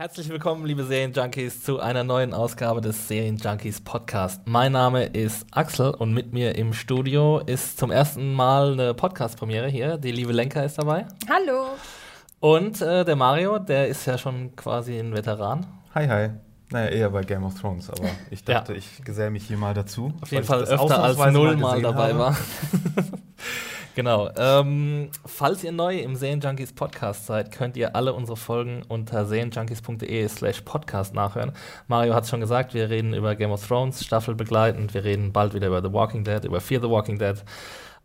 Herzlich willkommen, liebe Serienjunkies, zu einer neuen Ausgabe des Serienjunkies Podcast. Mein Name ist Axel und mit mir im Studio ist zum ersten Mal eine Podcast-Premiere hier. Die liebe Lenka ist dabei. Hallo. Und äh, der Mario, der ist ja schon quasi ein Veteran. Hi, hi. Naja, eher bei Game of Thrones, aber ich dachte, ja. ich geselle mich hier mal dazu. Auf jeden Fall öfter als null mal dabei habe. war. Genau. Ähm, falls ihr neu im Serienjunkies Podcast seid, könnt ihr alle unsere Folgen unter serienjunkies.de slash podcast nachhören. Mario hat es schon gesagt, wir reden über Game of Thrones, staffelbegleitend, wir reden bald wieder über The Walking Dead, über Fear the Walking Dead.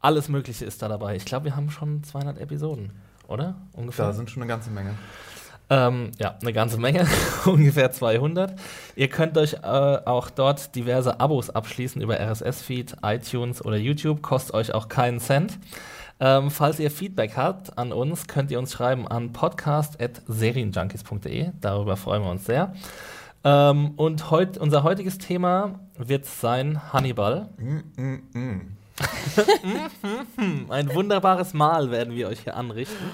Alles Mögliche ist da dabei. Ich glaube, wir haben schon 200 Episoden, oder? Ungefähr. Da sind schon eine ganze Menge. Ähm, ja, eine ganze Menge, ungefähr 200. Ihr könnt euch äh, auch dort diverse Abos abschließen über RSS-Feed, iTunes oder YouTube, kostet euch auch keinen Cent. Ähm, falls ihr Feedback habt an uns, könnt ihr uns schreiben an podcast.serienjunkies.de. Darüber freuen wir uns sehr. Ähm, und heut, unser heutiges Thema wird sein Hannibal. Mm, mm, mm. Ein wunderbares Mahl werden wir euch hier anrichten.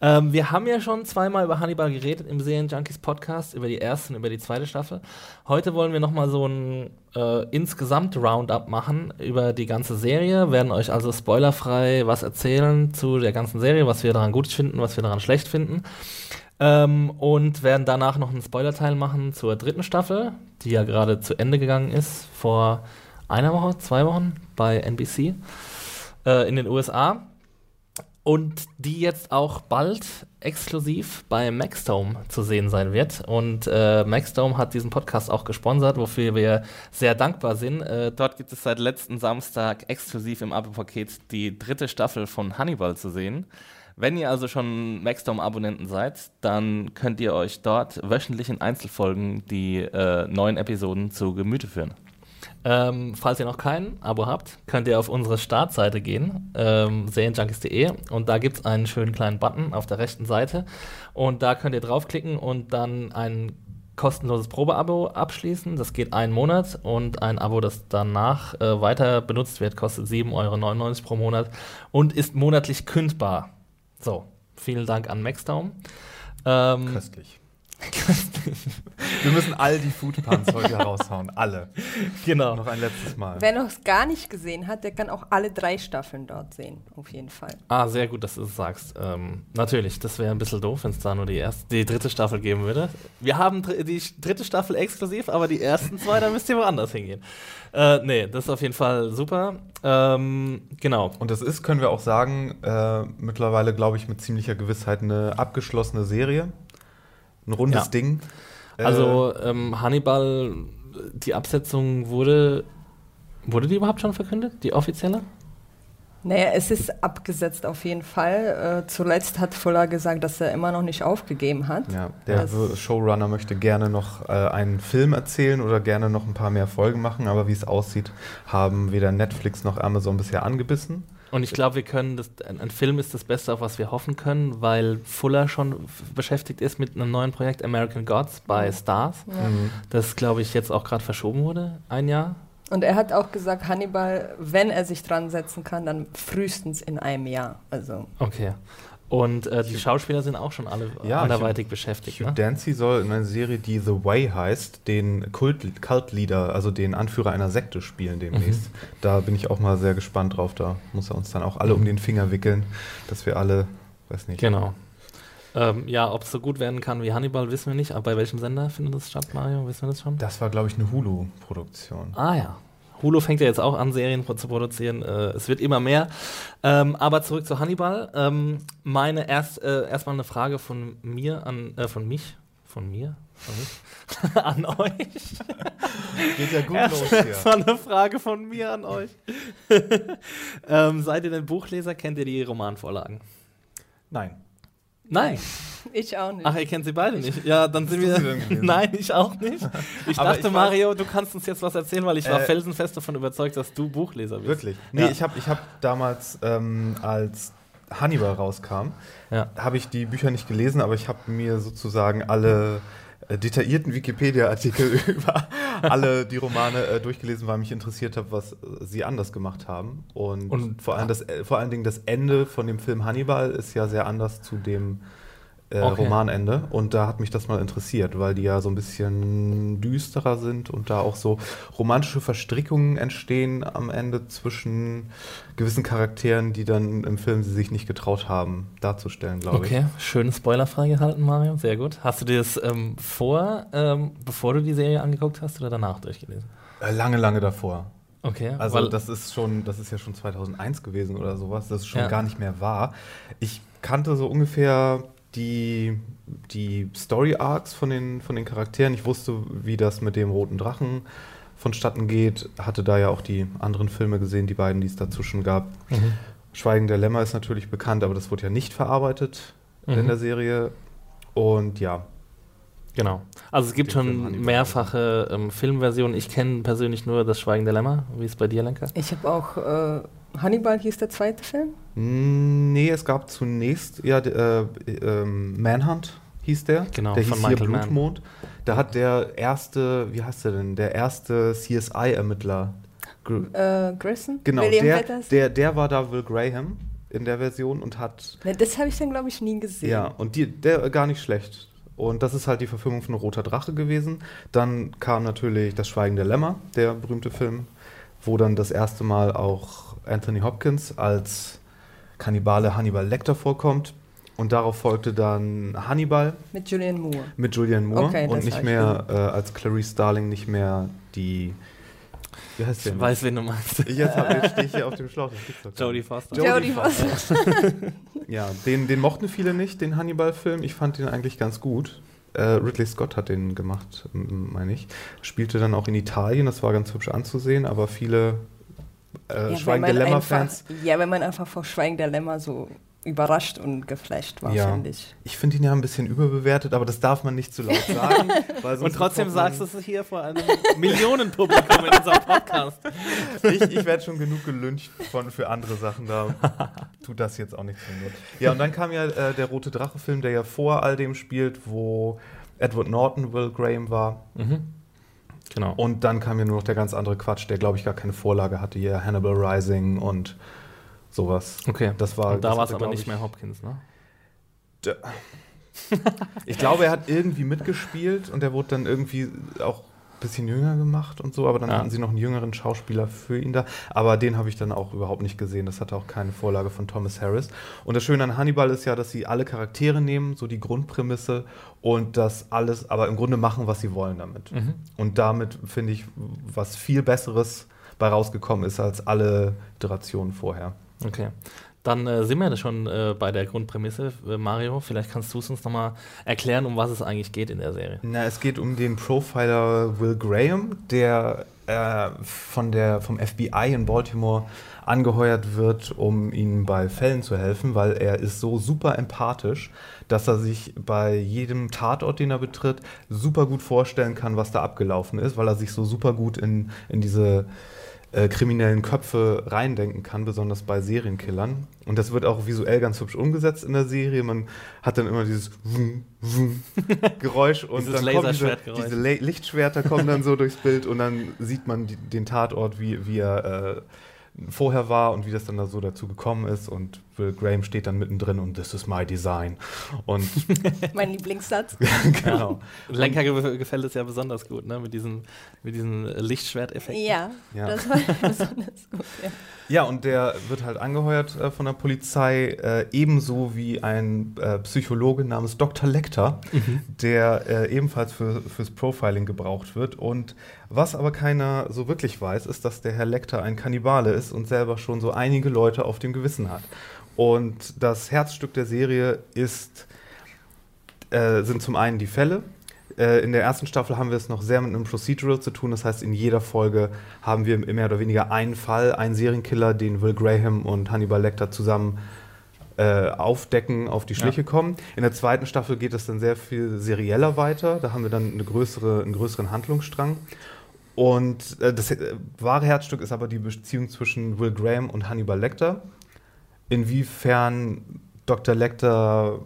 Ähm, wir haben ja schon zweimal über Hannibal geredet im Serien Junkies Podcast, über die erste und über die zweite Staffel. Heute wollen wir nochmal so ein äh, insgesamt Roundup machen über die ganze Serie, werden euch also spoilerfrei was erzählen zu der ganzen Serie, was wir daran gut finden, was wir daran schlecht finden. Ähm, und werden danach noch einen Spoilerteil machen zur dritten Staffel, die ja gerade zu Ende gegangen ist, vor einer Woche, zwei Wochen bei NBC äh, in den USA und die jetzt auch bald exklusiv bei Maxdome zu sehen sein wird. Und äh, Maxdome hat diesen Podcast auch gesponsert, wofür wir sehr dankbar sind. Äh, dort gibt es seit letzten Samstag exklusiv im Abo-Paket die dritte Staffel von Hannibal zu sehen. Wenn ihr also schon Maxdome-Abonnenten seid, dann könnt ihr euch dort wöchentlich in Einzelfolgen die äh, neuen Episoden zu Gemüte führen. Ähm, falls ihr noch kein Abo habt, könnt ihr auf unsere Startseite gehen, ähm, serienjunkies.de und da gibt es einen schönen kleinen Button auf der rechten Seite und da könnt ihr draufklicken und dann ein kostenloses Probeabo abschließen. Das geht einen Monat und ein Abo, das danach äh, weiter benutzt wird, kostet 7,99 Euro pro Monat und ist monatlich kündbar. So, vielen Dank an Maxdown. Ähm, Köstlich. Wir müssen all die Foodpans heute raushauen. Alle. Genau. Noch ein letztes Mal. Wer noch es gar nicht gesehen hat, der kann auch alle drei Staffeln dort sehen. Auf jeden Fall. Ah, sehr gut, dass du es sagst. Ähm, natürlich, das wäre ein bisschen doof, wenn es da nur die, erste, die dritte Staffel geben würde. Wir haben die dritte Staffel exklusiv, aber die ersten zwei, da müsst ihr woanders hingehen. Äh, nee, das ist auf jeden Fall super. Ähm, genau. Und das ist, können wir auch sagen, äh, mittlerweile, glaube ich, mit ziemlicher Gewissheit eine abgeschlossene Serie ein rundes ja. Ding. Also äh, ähm, Hannibal, die Absetzung wurde, wurde die überhaupt schon verkündet, die offizielle? Naja, es ist abgesetzt auf jeden Fall. Äh, zuletzt hat Fuller gesagt, dass er immer noch nicht aufgegeben hat. Ja, der also Showrunner möchte gerne noch äh, einen Film erzählen oder gerne noch ein paar mehr Folgen machen, aber wie es aussieht, haben weder Netflix noch Amazon bisher angebissen. Und ich glaube, wir können das, ein, ein, Film ist das Beste, auf was wir hoffen können, weil Fuller schon beschäftigt ist mit einem neuen Projekt American Gods bei Stars. Ja. Mhm. Das, glaube ich, jetzt auch gerade verschoben wurde, ein Jahr. Und er hat auch gesagt, Hannibal, wenn er sich dran setzen kann, dann frühestens in einem Jahr. Also. Okay. Und äh, die Schauspieler sind auch schon alle ja, anderweitig Hugh, beschäftigt. Hugh ne? Dancy soll in einer Serie, die The Way heißt, den Kult, Cult-Leader, also den Anführer einer Sekte spielen demnächst. Mhm. Da bin ich auch mal sehr gespannt drauf. Da muss er uns dann auch alle mhm. um den Finger wickeln, dass wir alle, weiß nicht. Genau. Ähm, ja, ob es so gut werden kann wie Hannibal, wissen wir nicht. Aber bei welchem Sender findet das statt, Mario? Wissen wir das schon? Das war, glaube ich, eine Hulu-Produktion. Ah ja, Hulu fängt ja jetzt auch an, Serien zu produzieren. Äh, es wird immer mehr. Ähm, aber zurück zu Hannibal. Ähm, meine erst äh, erstmal eine Frage von mir an äh, von mich, von mir, an euch. Geht ja gut los Das hier. war eine Frage von mir an euch. ähm, seid ihr denn Buchleser? Kennt ihr die Romanvorlagen? Nein. Nein. Ich auch nicht. Ach, ihr kennt sie beide nicht. Ja, dann sind wir. Nein, ich auch nicht. Ich Aber dachte, ich Mario, du kannst uns jetzt was erzählen, weil ich war Äh, felsenfest davon überzeugt, dass du Buchleser bist. Wirklich? Nee, Ja. ich habe ich hab damals, ähm, als Hannibal rauskam, Ja. habe ich die Bücher nicht gelesen, aber ich habe mir sozusagen alle detaillierten Wikipedia-Artikel über alle die Romane äh, durchgelesen, weil mich interessiert hat, was äh, sie anders gemacht haben. Und, Und- vor, allem das, äh, vor allen Dingen das Ende von dem Film Hannibal ist ja sehr anders zu dem äh, Okay. Romanende. Und da hat mich das mal interessiert, weil die ja so ein bisschen düsterer sind und da auch so romantische Verstrickungen entstehen am Ende zwischen gewissen Charakteren, die dann im Film sie sich nicht getraut haben darzustellen, glaube ich. Okay, schön spoilerfrei gehalten, Mario. Sehr gut. Hast du dir das ähm, vor, ähm, bevor du die Serie angeguckt hast oder danach durchgelesen? Äh, Lange, lange davor. Okay, Also weil- das ist schon, das ist ja schon 2001 gewesen oder sowas, das ist schon Ja. gar nicht mehr wahr. Ich kannte so ungefähr die, die Story Arcs von den, von den Charakteren. Ich wusste, wie das mit dem roten Drachen vonstatten geht. Hatte da ja auch die anderen Filme gesehen, die beiden, die es dazwischen gab. Mhm. Schweigen der Lämmer ist natürlich bekannt, aber das wurde ja nicht verarbeitet Mhm. in der Serie. Und ja, Genau. Also es gibt schon mehrfache ähm, Filmversionen. Ich kenne persönlich nur Das Schweigen der Lämmer. Wie ist es bei dir, Lenker? Ich habe auch äh, Hannibal hieß der zweite Film. Mm, Nee, es gab zunächst, ja, äh, ähm, Manhunt hieß der. Genau, der von hieß Michael hier Mann. Blutmond. Da hat der erste, wie heißt der denn, der erste CSI-Ermittler. Äh, Grayson? Genau, William der, Petters? der, der war da Will Graham in der Version und hat, Ne, das habe ich dann, glaube ich, nie gesehen. ja, und die, der äh, gar nicht schlecht. Und das ist halt die Verfilmung von Roter Drache gewesen. Dann kam natürlich Das Schweigen der Lämmer, der berühmte Film, wo dann das erste Mal auch Anthony Hopkins als Kannibale Hannibal Lecter vorkommt. Und darauf folgte dann Hannibal Mit Julian Moore. mit Julian Moore Okay, und nicht mehr äh, als Clarice Starling nicht mehr die. Wie heißt Ich der? weiß, wen du meinst. Ich jetzt, hab- jetzt stehe ich hier auf dem Schlauch. Jodie. Foster. Jodie Foster. Ja, den, den mochten viele nicht, den Hannibal-Film. Ich fand den eigentlich ganz gut. Äh, Ridley Scott hat den gemacht, meine ich. Spielte dann auch in Italien, das war ganz hübsch anzusehen, aber viele äh, Ja, Schweigen wenn der man Lämmer-Fans. einfach- Ja, wenn man einfach vor Schweigen der Lämmer so überrascht und geflasht war, Ja. finde ich. Ich finde ihn ja ein bisschen überbewertet, aber das darf man nicht zu laut sagen. Und trotzdem sagst du es hier vor einem Millionenpublikum in unserem Podcast. Ich, ich werde schon genug gelüncht von, für andere Sachen, da tut das jetzt auch nichts mehr. Ja, und dann kam ja äh, der Rote Drache-Film, der ja vor all dem spielt, wo Edward Norton Will Graham war. Mhm. Genau. Und dann kam ja nur noch der ganz andere Quatsch, der, glaube ich, gar keine Vorlage hatte. Hier Hannibal Rising und sowas. okay. Das war, Und da war es aber nicht ich, mehr Hopkins, ne? Ich glaube, er hat irgendwie mitgespielt und der wurde dann irgendwie auch ein bisschen jünger gemacht und so, aber dann Ja. hatten sie noch einen jüngeren Schauspieler für ihn da. Aber den habe ich dann auch überhaupt nicht gesehen. Das hatte auch keine Vorlage von Thomas Harris. Und das Schöne an Hannibal ist ja, dass sie alle Charaktere nehmen, so die Grundprämisse und das alles, aber im Grunde machen, was sie wollen damit. Mhm. Und damit finde ich, was viel Besseres bei rausgekommen ist als alle Iterationen vorher. Okay. Dann äh, sind wir da schon äh, bei der Grundprämisse. Äh, Mario, vielleicht kannst du es uns nochmal erklären, um was es eigentlich geht in der Serie. Na, es geht um den Profiler Will Graham, der äh, von der, vom FBI in Baltimore angeheuert wird, um ihnen bei Fällen zu helfen, weil er ist so super empathisch, dass er sich bei jedem Tatort, den er betritt, super gut vorstellen kann, was da abgelaufen ist, weil er sich so super gut in, in diese äh, kriminellen Köpfe reindenken kann, besonders bei Serienkillern. Und das wird auch visuell ganz hübsch umgesetzt in der Serie. Man hat dann immer dieses Wum, Wum Geräusch und dann kommen diese, diese Le Lichtschwerter kommen dann so durchs Bild und dann sieht man die, den Tatort, wie, wie er äh, vorher war und wie das dann da so dazu gekommen ist. Und Will Graham steht dann mittendrin und this is my design. Und Mein Lieblingssatz. genau. Lenker ge gefällt es ja besonders gut, ne? Mit diesen, mit diesen Lichtschwerteffekten. Ja, Ja. das war besonders gut. Ja. Ja, und der wird halt angeheuert äh, von der Polizei, äh, ebenso wie ein äh, Psychologe namens Dr. Lecter, der äh, ebenfalls für, fürs Profiling gebraucht wird. Und was aber keiner so wirklich weiß, ist, dass der Herr Lecter ein Kannibale ist und selber schon so einige Leute auf dem Gewissen hat. Und das Herzstück der Serie ist, äh, sind zum einen die Fälle, Äh, in der ersten Staffel haben wir es noch sehr mit einem Procedural zu tun. Das heißt, in jeder Folge haben wir mehr oder weniger einen Fall, einen Serienkiller, den Will Graham und Hannibal Lecter zusammen äh, aufdecken, auf die Schliche ja. kommen. In der zweiten Staffel geht es dann sehr viel serieller weiter. Da haben wir dann eine größere, einen größeren Handlungsstrang. Und äh, das äh, wahre Herzstück ist aber die Beziehung zwischen Will Graham und Hannibal Lecter. Inwiefern Dr. Lecter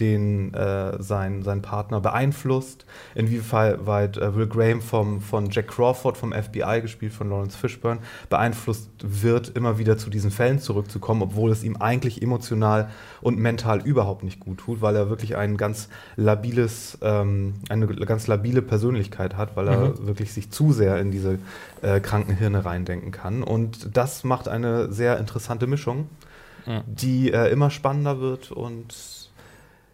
den äh, sein, sein Partner beeinflusst, inwieweit äh, Will Graham vom, von Jack Crawford vom FBI, gespielt von Lawrence Fishburne, beeinflusst wird, immer wieder zu diesen Fällen zurückzukommen, obwohl es ihm eigentlich emotional und mental überhaupt nicht gut tut, weil er wirklich ein ganz labiles, ähm, eine ganz labile Persönlichkeit hat, weil er mhm. wirklich sich zu sehr in diese äh, kranken Hirne reindenken kann. Und das macht eine sehr interessante Mischung, ja. die äh, immer spannender wird und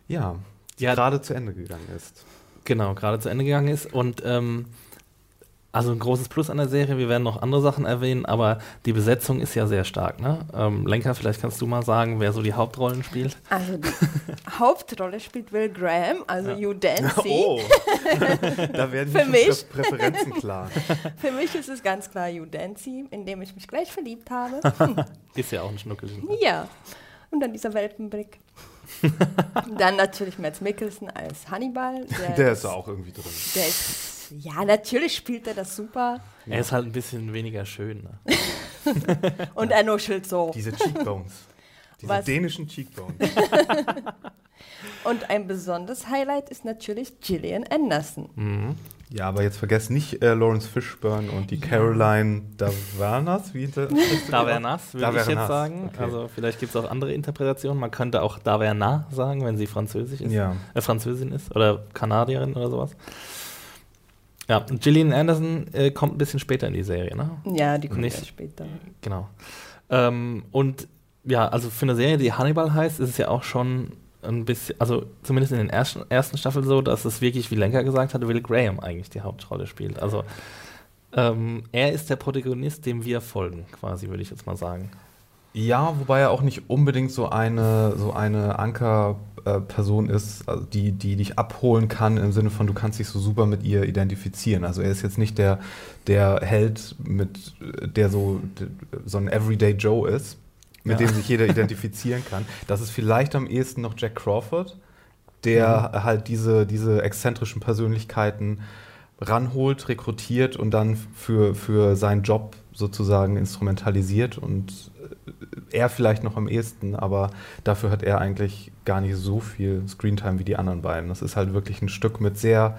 ja, ja gerade zu Ende gegangen ist. Genau, gerade zu Ende gegangen ist. Und ähm, also ein großes Plus an der Serie, wir werden noch andere Sachen erwähnen, aber die Besetzung ist ja sehr stark. Ne? Ähm, Lenker, vielleicht kannst du mal sagen, wer so die Hauptrollen spielt. Also die Hauptrolle spielt Will Graham, also ja. Hugh Dancy. Oh, da werden Für mich. Präferenzen klar. Für mich ist es ganz klar Hugh Dancy, in dem ich mich gleich verliebt habe. ist ja auch ein Schnuckel. Ja, und dann dieser Welpenblick. Dann natürlich Mads Mikkelsen als Hannibal. Der, der ist auch irgendwie drin. Der ist, ja, natürlich spielt er das super. Er ist halt ein bisschen weniger schön. Ne? Und er nuschelt so. Diese Cheekbones. Diese Was? dänischen Cheekbones. Und ein besonderes Highlight ist natürlich Gillian Anderson. Mhm. Ja, aber jetzt vergesst nicht äh, Lawrence Fishburne und die Caroline Davernas. Wie Davernas, würde ich jetzt sagen. Okay. Also vielleicht gibt es auch andere Interpretationen. Man könnte auch Daverna sagen, wenn sie französisch ist. Ja. Äh, Französin ist oder Kanadierin oder sowas. Ja, und Gillian Anderson äh, kommt ein bisschen später in die Serie, ne? Ja, die kommt Nicht, später. Genau. Ähm, und ja, also für eine Serie, die Hannibal heißt, ist es ja auch schon ein bisschen, also zumindest in den ersten, ersten Staffeln so, dass es wirklich, wie Lenker gesagt hat, Will Graham eigentlich die Hauptrolle spielt. Also ähm, er ist der Protagonist, dem wir folgen, quasi, würde ich jetzt mal sagen. Ja, wobei er auch nicht unbedingt so eine, so eine Ankerperson äh, ist, also die, die dich abholen kann, im Sinne von, du kannst dich so super mit ihr identifizieren. Also er ist jetzt nicht der, der Held, mit, der so, so ein Everyday Joe ist, mit ja. dem sich jeder identifizieren kann. Das ist vielleicht am ehesten noch Jack Crawford, der mhm. halt diese, diese exzentrischen Persönlichkeiten ranholt, rekrutiert und dann für, für seinen Job sozusagen instrumentalisiert und äh, er vielleicht noch am ehesten, aber dafür hat er eigentlich gar nicht so viel Screentime wie die anderen beiden. Das ist halt wirklich ein Stück mit sehr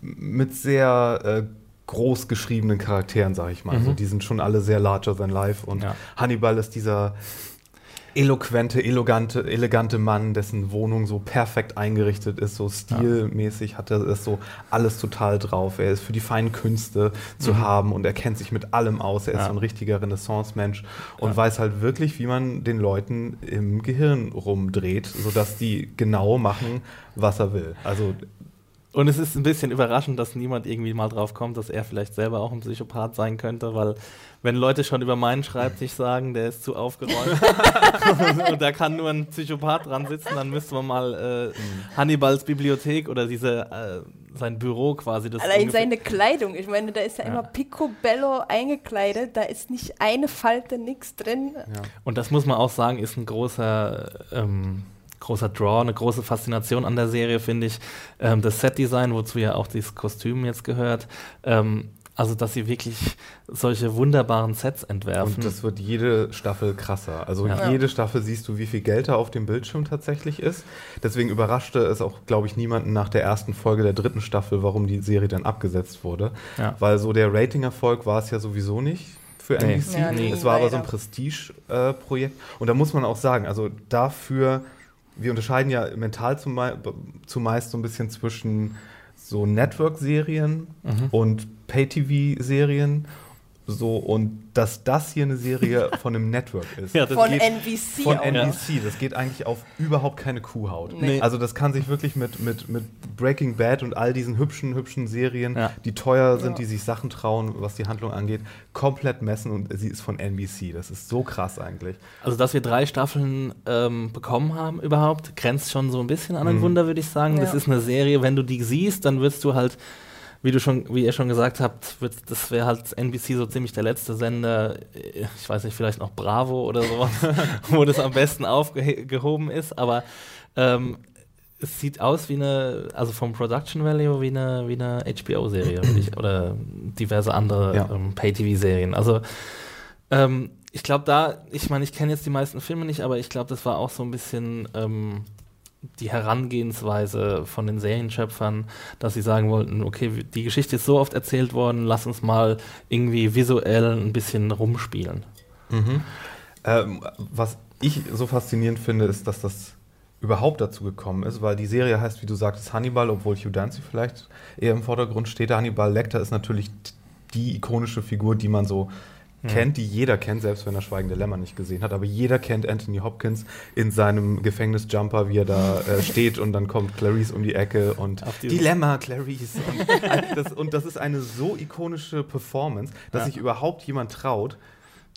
mit sehr äh, groß geschriebenen Charakteren, sag ich mal. Also mhm. Also die sind schon alle sehr larger than life. Und ja. Hannibal ist dieser eloquente, elegante, elegante Mann, dessen Wohnung so perfekt eingerichtet ist, so stilmäßig hat er es so alles total drauf. Er ist für die feinen Künste zu mhm. haben und er kennt sich mit allem aus. Er ja. ist so ein richtiger Renaissance-Mensch und ja. weiß halt wirklich, wie man den Leuten im Gehirn rumdreht, sodass die genau machen, was er will. Also und es ist ein bisschen überraschend, dass niemand irgendwie mal drauf kommt, dass er vielleicht selber auch ein Psychopath sein könnte, weil wenn Leute schon über meinen Schreibtisch sagen, der ist zu aufgeräumt und da kann nur ein Psychopath dran sitzen, dann müsste man mal äh, mhm. Hannibals Bibliothek oder diese äh, sein Büro quasi. Das Allein seine Kleidung, ich meine, da ist ja, ja, immer picobello eingekleidet, da ist nicht eine Falte, nichts drin. Ja. Und das muss man auch sagen, ist ein großer ähm, großer Draw, eine große Faszination an der Serie, finde ich. Ähm, das Set-Design, wozu ja auch dieses Kostüm jetzt gehört. Ähm, also, dass sie wirklich solche wunderbaren Sets entwerfen. Und das wird jede Staffel krasser. Also ja. jede Staffel siehst du, wie viel Geld da auf dem Bildschirm tatsächlich ist. Deswegen überraschte es auch, glaube ich, niemanden nach der ersten Folge der dritten Staffel, warum die Serie dann abgesetzt wurde. Ja. Weil so der Rating-Erfolg war es ja sowieso nicht für NBC. Ja, nee, es war aber so ein Prestige-Projekt. Äh, Und da muss man auch sagen, also dafür wir unterscheiden ja mental zumeist so ein bisschen zwischen so Network-Serien mhm. und Pay-TV-Serien. So, und dass das hier eine Serie von einem Network ist. Ja, das Von geht NBC Von auch. NBC. Das geht eigentlich auf überhaupt keine Kuhhaut. Nee. Also das kann sich wirklich mit, mit, mit Breaking Bad und all diesen hübschen, hübschen Serien, Ja. die teuer sind, Ja. die sich Sachen trauen, was die Handlung angeht, komplett messen und sie ist von NBC. Das ist so krass eigentlich. Also, dass wir drei Staffeln ähm, bekommen haben überhaupt, grenzt schon so ein bisschen an ein Mhm. Wunder, würde ich sagen. Das ist eine Serie, wenn du die siehst, dann wirst du halt, wie du schon, wie ihr schon gesagt habt, wird, das wäre halt NBC so ziemlich der letzte Sender, äh, ich weiß nicht, vielleicht noch Bravo oder sowas, wo das am besten aufgehoben ist, aber ähm, es sieht aus wie eine, also vom Production Value wie eine, wie eine HBO-Serie oder diverse andere Ja. ähm, Pay-TV-Serien. Also ähm, ich glaube da, ich meine, ich kenne jetzt die meisten Filme nicht, aber ich glaube, das war auch so ein bisschen ähm, die Herangehensweise von den Serienschöpfern, dass sie sagen wollten, okay, die Geschichte ist so oft erzählt worden, lass uns mal irgendwie visuell ein bisschen rumspielen. Ähm, was ich so faszinierend finde, ist, dass das überhaupt dazu gekommen ist, weil die Serie heißt, wie du sagtest, Hannibal, obwohl Hugh Dancy vielleicht eher im Vordergrund steht. Hannibal Lecter ist natürlich die ikonische Figur, die man so kennt, die jeder kennt, selbst wenn er Schweigende Lämmer nicht gesehen hat. Aber jeder kennt Anthony Hopkins in seinem Gefängnisjumper, wie er da äh, steht und dann kommt Clarice um die Ecke und Dilemma, Clarice. Und, das, und das ist eine so ikonische Performance, dass Ja. sich überhaupt jemand traut,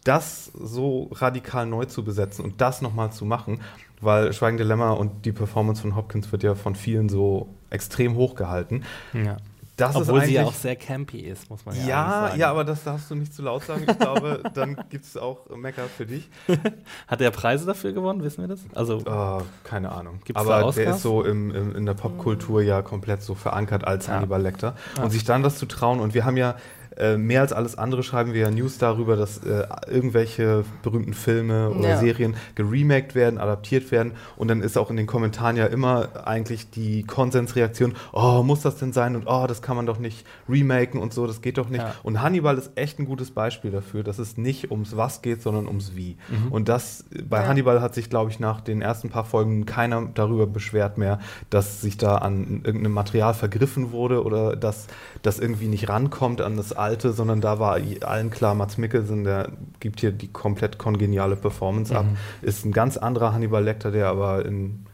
das so radikal neu zu besetzen und das nochmal zu machen, weil Schweigende Lämmer und die Performance von Hopkins wird ja von vielen so extrem hochgehalten. Ja. Das Obwohl ist sie ja auch sehr campy ist, muss man ja, ja, sagen. ja, aber das darfst du nicht zu laut sagen. Ich glaube, dann gibt es auch Mecker für dich. Hat er Preise dafür gewonnen, wissen wir das? Also, Oh, keine Ahnung. Gibt's da aber Oscars? der ist so im, im, in der Popkultur ja komplett so verankert als Ja. Hannibal Lecter. Und sich dann das zu trauen. Und wir haben ja äh, mehr als alles andere schreiben wir ja News darüber, dass äh, irgendwelche berühmten Filme oder Ja. Serien geremaked werden, adaptiert werden. Und dann ist auch in den Kommentaren ja immer eigentlich die Konsensreaktion, oh, muss das denn sein? Und oh, das kann man doch nicht remaken und so, das geht doch nicht. Ja. Und Hannibal ist echt ein gutes Beispiel dafür, dass es nicht ums Was geht, sondern ums Wie. Mhm. Und das bei Ja. Hannibal hat sich, glaube ich, nach den ersten paar Folgen keiner darüber beschwert mehr, dass sich da an irgendeinem Material vergriffen wurde oder dass das irgendwie nicht rankommt an das Alte, sondern da war allen klar, Mats Mikkelsen, der gibt hier die komplett kongeniale Performance ab, Mhm. ist ein ganz anderer Hannibal Lecter, der aber in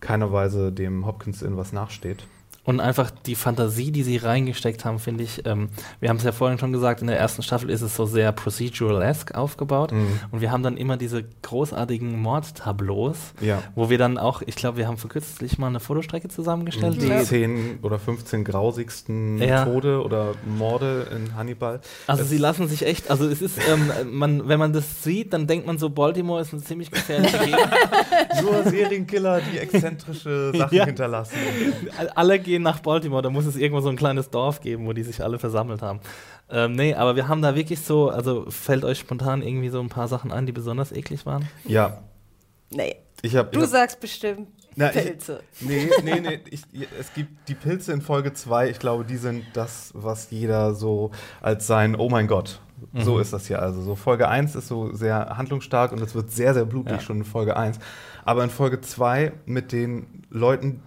keiner Weise dem Hopkins in was nachsteht. Und einfach die Fantasie, die sie reingesteckt haben, finde ich, ähm, wir haben es ja vorhin schon gesagt, in der ersten Staffel ist es so sehr procedural-esque aufgebaut. Mhm. Und wir haben dann immer diese großartigen Mordtableaus, Ja. wo wir dann auch, ich glaube, wir haben vor kürzlich mal eine Fotostrecke zusammengestellt. Die Die, 10 oder 15 grausigsten Ja. Tode oder Morde in Hannibal. also Es- sie lassen sich echt, also es ist, ähm, man, wenn man das sieht, dann denkt man so, Baltimore ist eine ziemlich gefährliche Gegend. Nur Serienkiller, die exzentrische Sachen Ja. hinterlassen. alle gehen nach Baltimore, da muss es irgendwo so ein kleines Dorf geben, wo die sich alle versammelt haben. Ähm, nee, aber wir haben da wirklich so, also fällt euch spontan irgendwie so ein paar Sachen ein, die besonders eklig waren? Ja, Nee, ich habe. du sagst bestimmt Na, ich- Pilze. Nee, nee, nee. Ich, es gibt die Pilze in Folge 2. Ich glaube, die sind das, was jeder so als sein Oh mein Gott. So Mhm. ist das ja. Also so Folge 1 ist so sehr handlungsstark und es wird sehr, sehr blutig Ja. schon in Folge 1. Aber in Folge 2 mit den Leuten,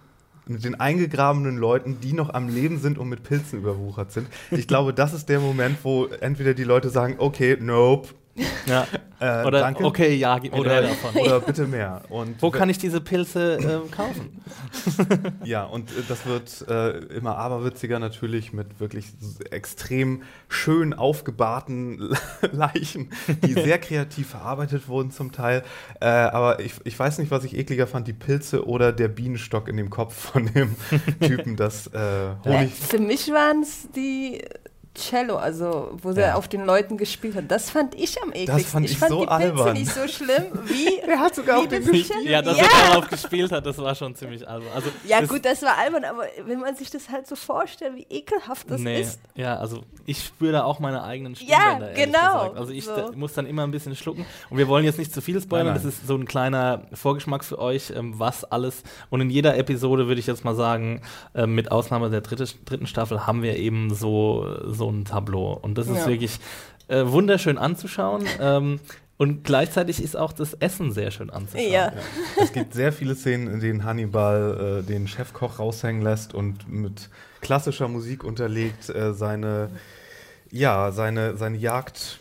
mit den eingegrabenen Leuten, die noch am Leben sind und mit Pilzen überwuchert sind. Ich glaube, das ist der Moment, wo entweder die Leute sagen, okay, nope, Ja. Äh, Oder, danke. okay, ja, gib mir Oder, mehr davon. oder bitte mehr. Und Wo kann ich diese Pilze ähm, kaufen? Ja, und äh, das wird äh, immer aberwitziger natürlich mit wirklich extrem schön aufgebahrten Leichen, die sehr kreativ verarbeitet wurden zum Teil. Äh, aber ich, ich weiß nicht, was ich ekliger fand, die Pilze oder der Bienenstock in dem Kopf von dem Typen, das äh, Äh, Honig... für mich waren es die Cello, also wo Ja. er auf den Leuten gespielt hat. Das fand ich am ekligsten. fand ich fand so die Pilze albern. nicht so schlimm wie. Er hat sogar wie auf den das. Cello. Ja, dass ja. er darauf gespielt hat, das war schon ziemlich albern. Also, Ja, das- gut, das war albern, aber wenn man sich das halt so vorstellt, wie ekelhaft das nee, ist. Ja, also ich spüre da auch meine eigenen Ja, Stimmbänder, ehrlich genau, gesagt. Also ich so. da, muss dann immer ein bisschen schlucken. Und wir wollen jetzt nicht zu viel spoilern, Nein, das nein. ist so ein kleiner Vorgeschmack für euch, ähm, was alles. Und in jeder Episode würde ich jetzt mal sagen, ähm, mit Ausnahme der dritte, dritten Staffel haben wir eben so, so ein Tableau. Und das ist Ja. wirklich äh, wunderschön anzuschauen. ähm, und gleichzeitig ist auch das Essen sehr schön anzuschauen. Ja. Es gibt sehr viele Szenen, in denen Hannibal äh, den Chefkoch raushängen lässt und mit klassischer Musik unterlegt äh, seine Ja, seine, seine Jagd.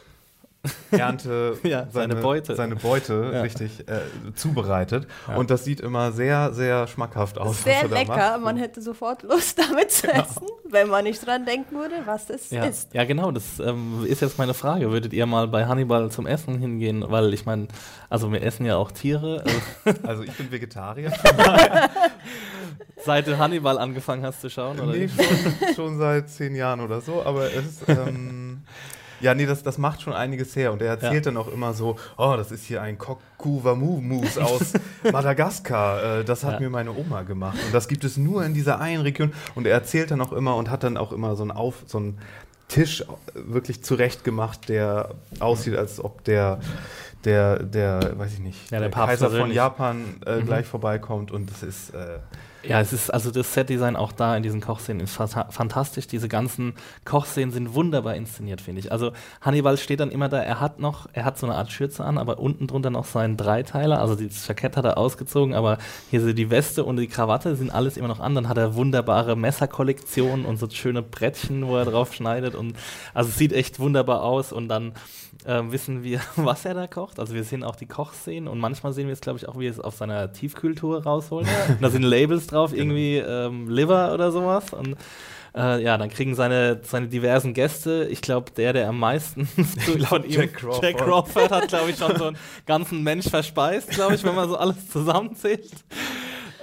Ernte, Ja, seine Beute. seine Beute Ja. richtig äh, zubereitet. Ja. Und das sieht immer sehr, sehr schmackhaft aus. Sehr was er da lecker. macht. Man hätte sofort Lust, damit zu essen, wenn man nicht dran denken würde, was es Ja, ist. ja genau, das ähm, ist jetzt meine Frage. Würdet ihr mal bei Hannibal zum Essen hingehen? Weil ich meine, also wir essen ja auch Tiere. Also, Also ich bin Vegetarier. seit du Hannibal angefangen hast zu schauen? Oder? nee, schon, schon seit zehn Jahren oder so, aber es ähm, ja, nee, das, das macht schon einiges her. Und er erzählt Ja. dann auch immer so, oh, das ist hier ein Kokuwamu-Mousse aus Madagaskar. Äh, das hat Ja. mir meine Oma gemacht. Und das gibt es nur in dieser einen Region. Und er erzählt dann auch immer und hat dann auch immer so einen, Auf, so einen Tisch wirklich zurecht gemacht, der aussieht, als ob der der, der, weiß ich nicht, Ja, der Papst Kaiser von. Japan äh, Mhm. gleich vorbeikommt und das ist äh, Ja, es ist also das Setdesign auch da in diesen Kochszenen ist fanta- fantastisch. Diese ganzen Kochszenen sind wunderbar inszeniert, finde ich. Also Hannibal steht dann immer da, er hat noch, er hat so eine Art Schürze an, aber unten drunter noch seinen Dreiteiler. Also das Jackett hat er ausgezogen, aber hier so die Weste und die Krawatte sind alles immer noch an. Dann hat er wunderbare Messerkollektionen und so schöne Brettchen, wo er drauf schneidet. Und also es sieht echt wunderbar aus und dann ähm, wissen wir, was er da kocht. Also wir sehen auch die Kochszenen und manchmal sehen wir es, glaube ich, auch, wie er es auf seiner Tiefkühltour rausholt. Und da sind Labels drauf, irgendwie ähm, Liver oder sowas. Und äh, ja, dann kriegen seine, seine diversen Gäste, ich glaube, der, der am meisten von ihm, Jack Crawford. Jack Crawford hat, glaube ich, schon so einen ganzen Mensch verspeist, glaube ich, wenn man so alles zusammenzählt.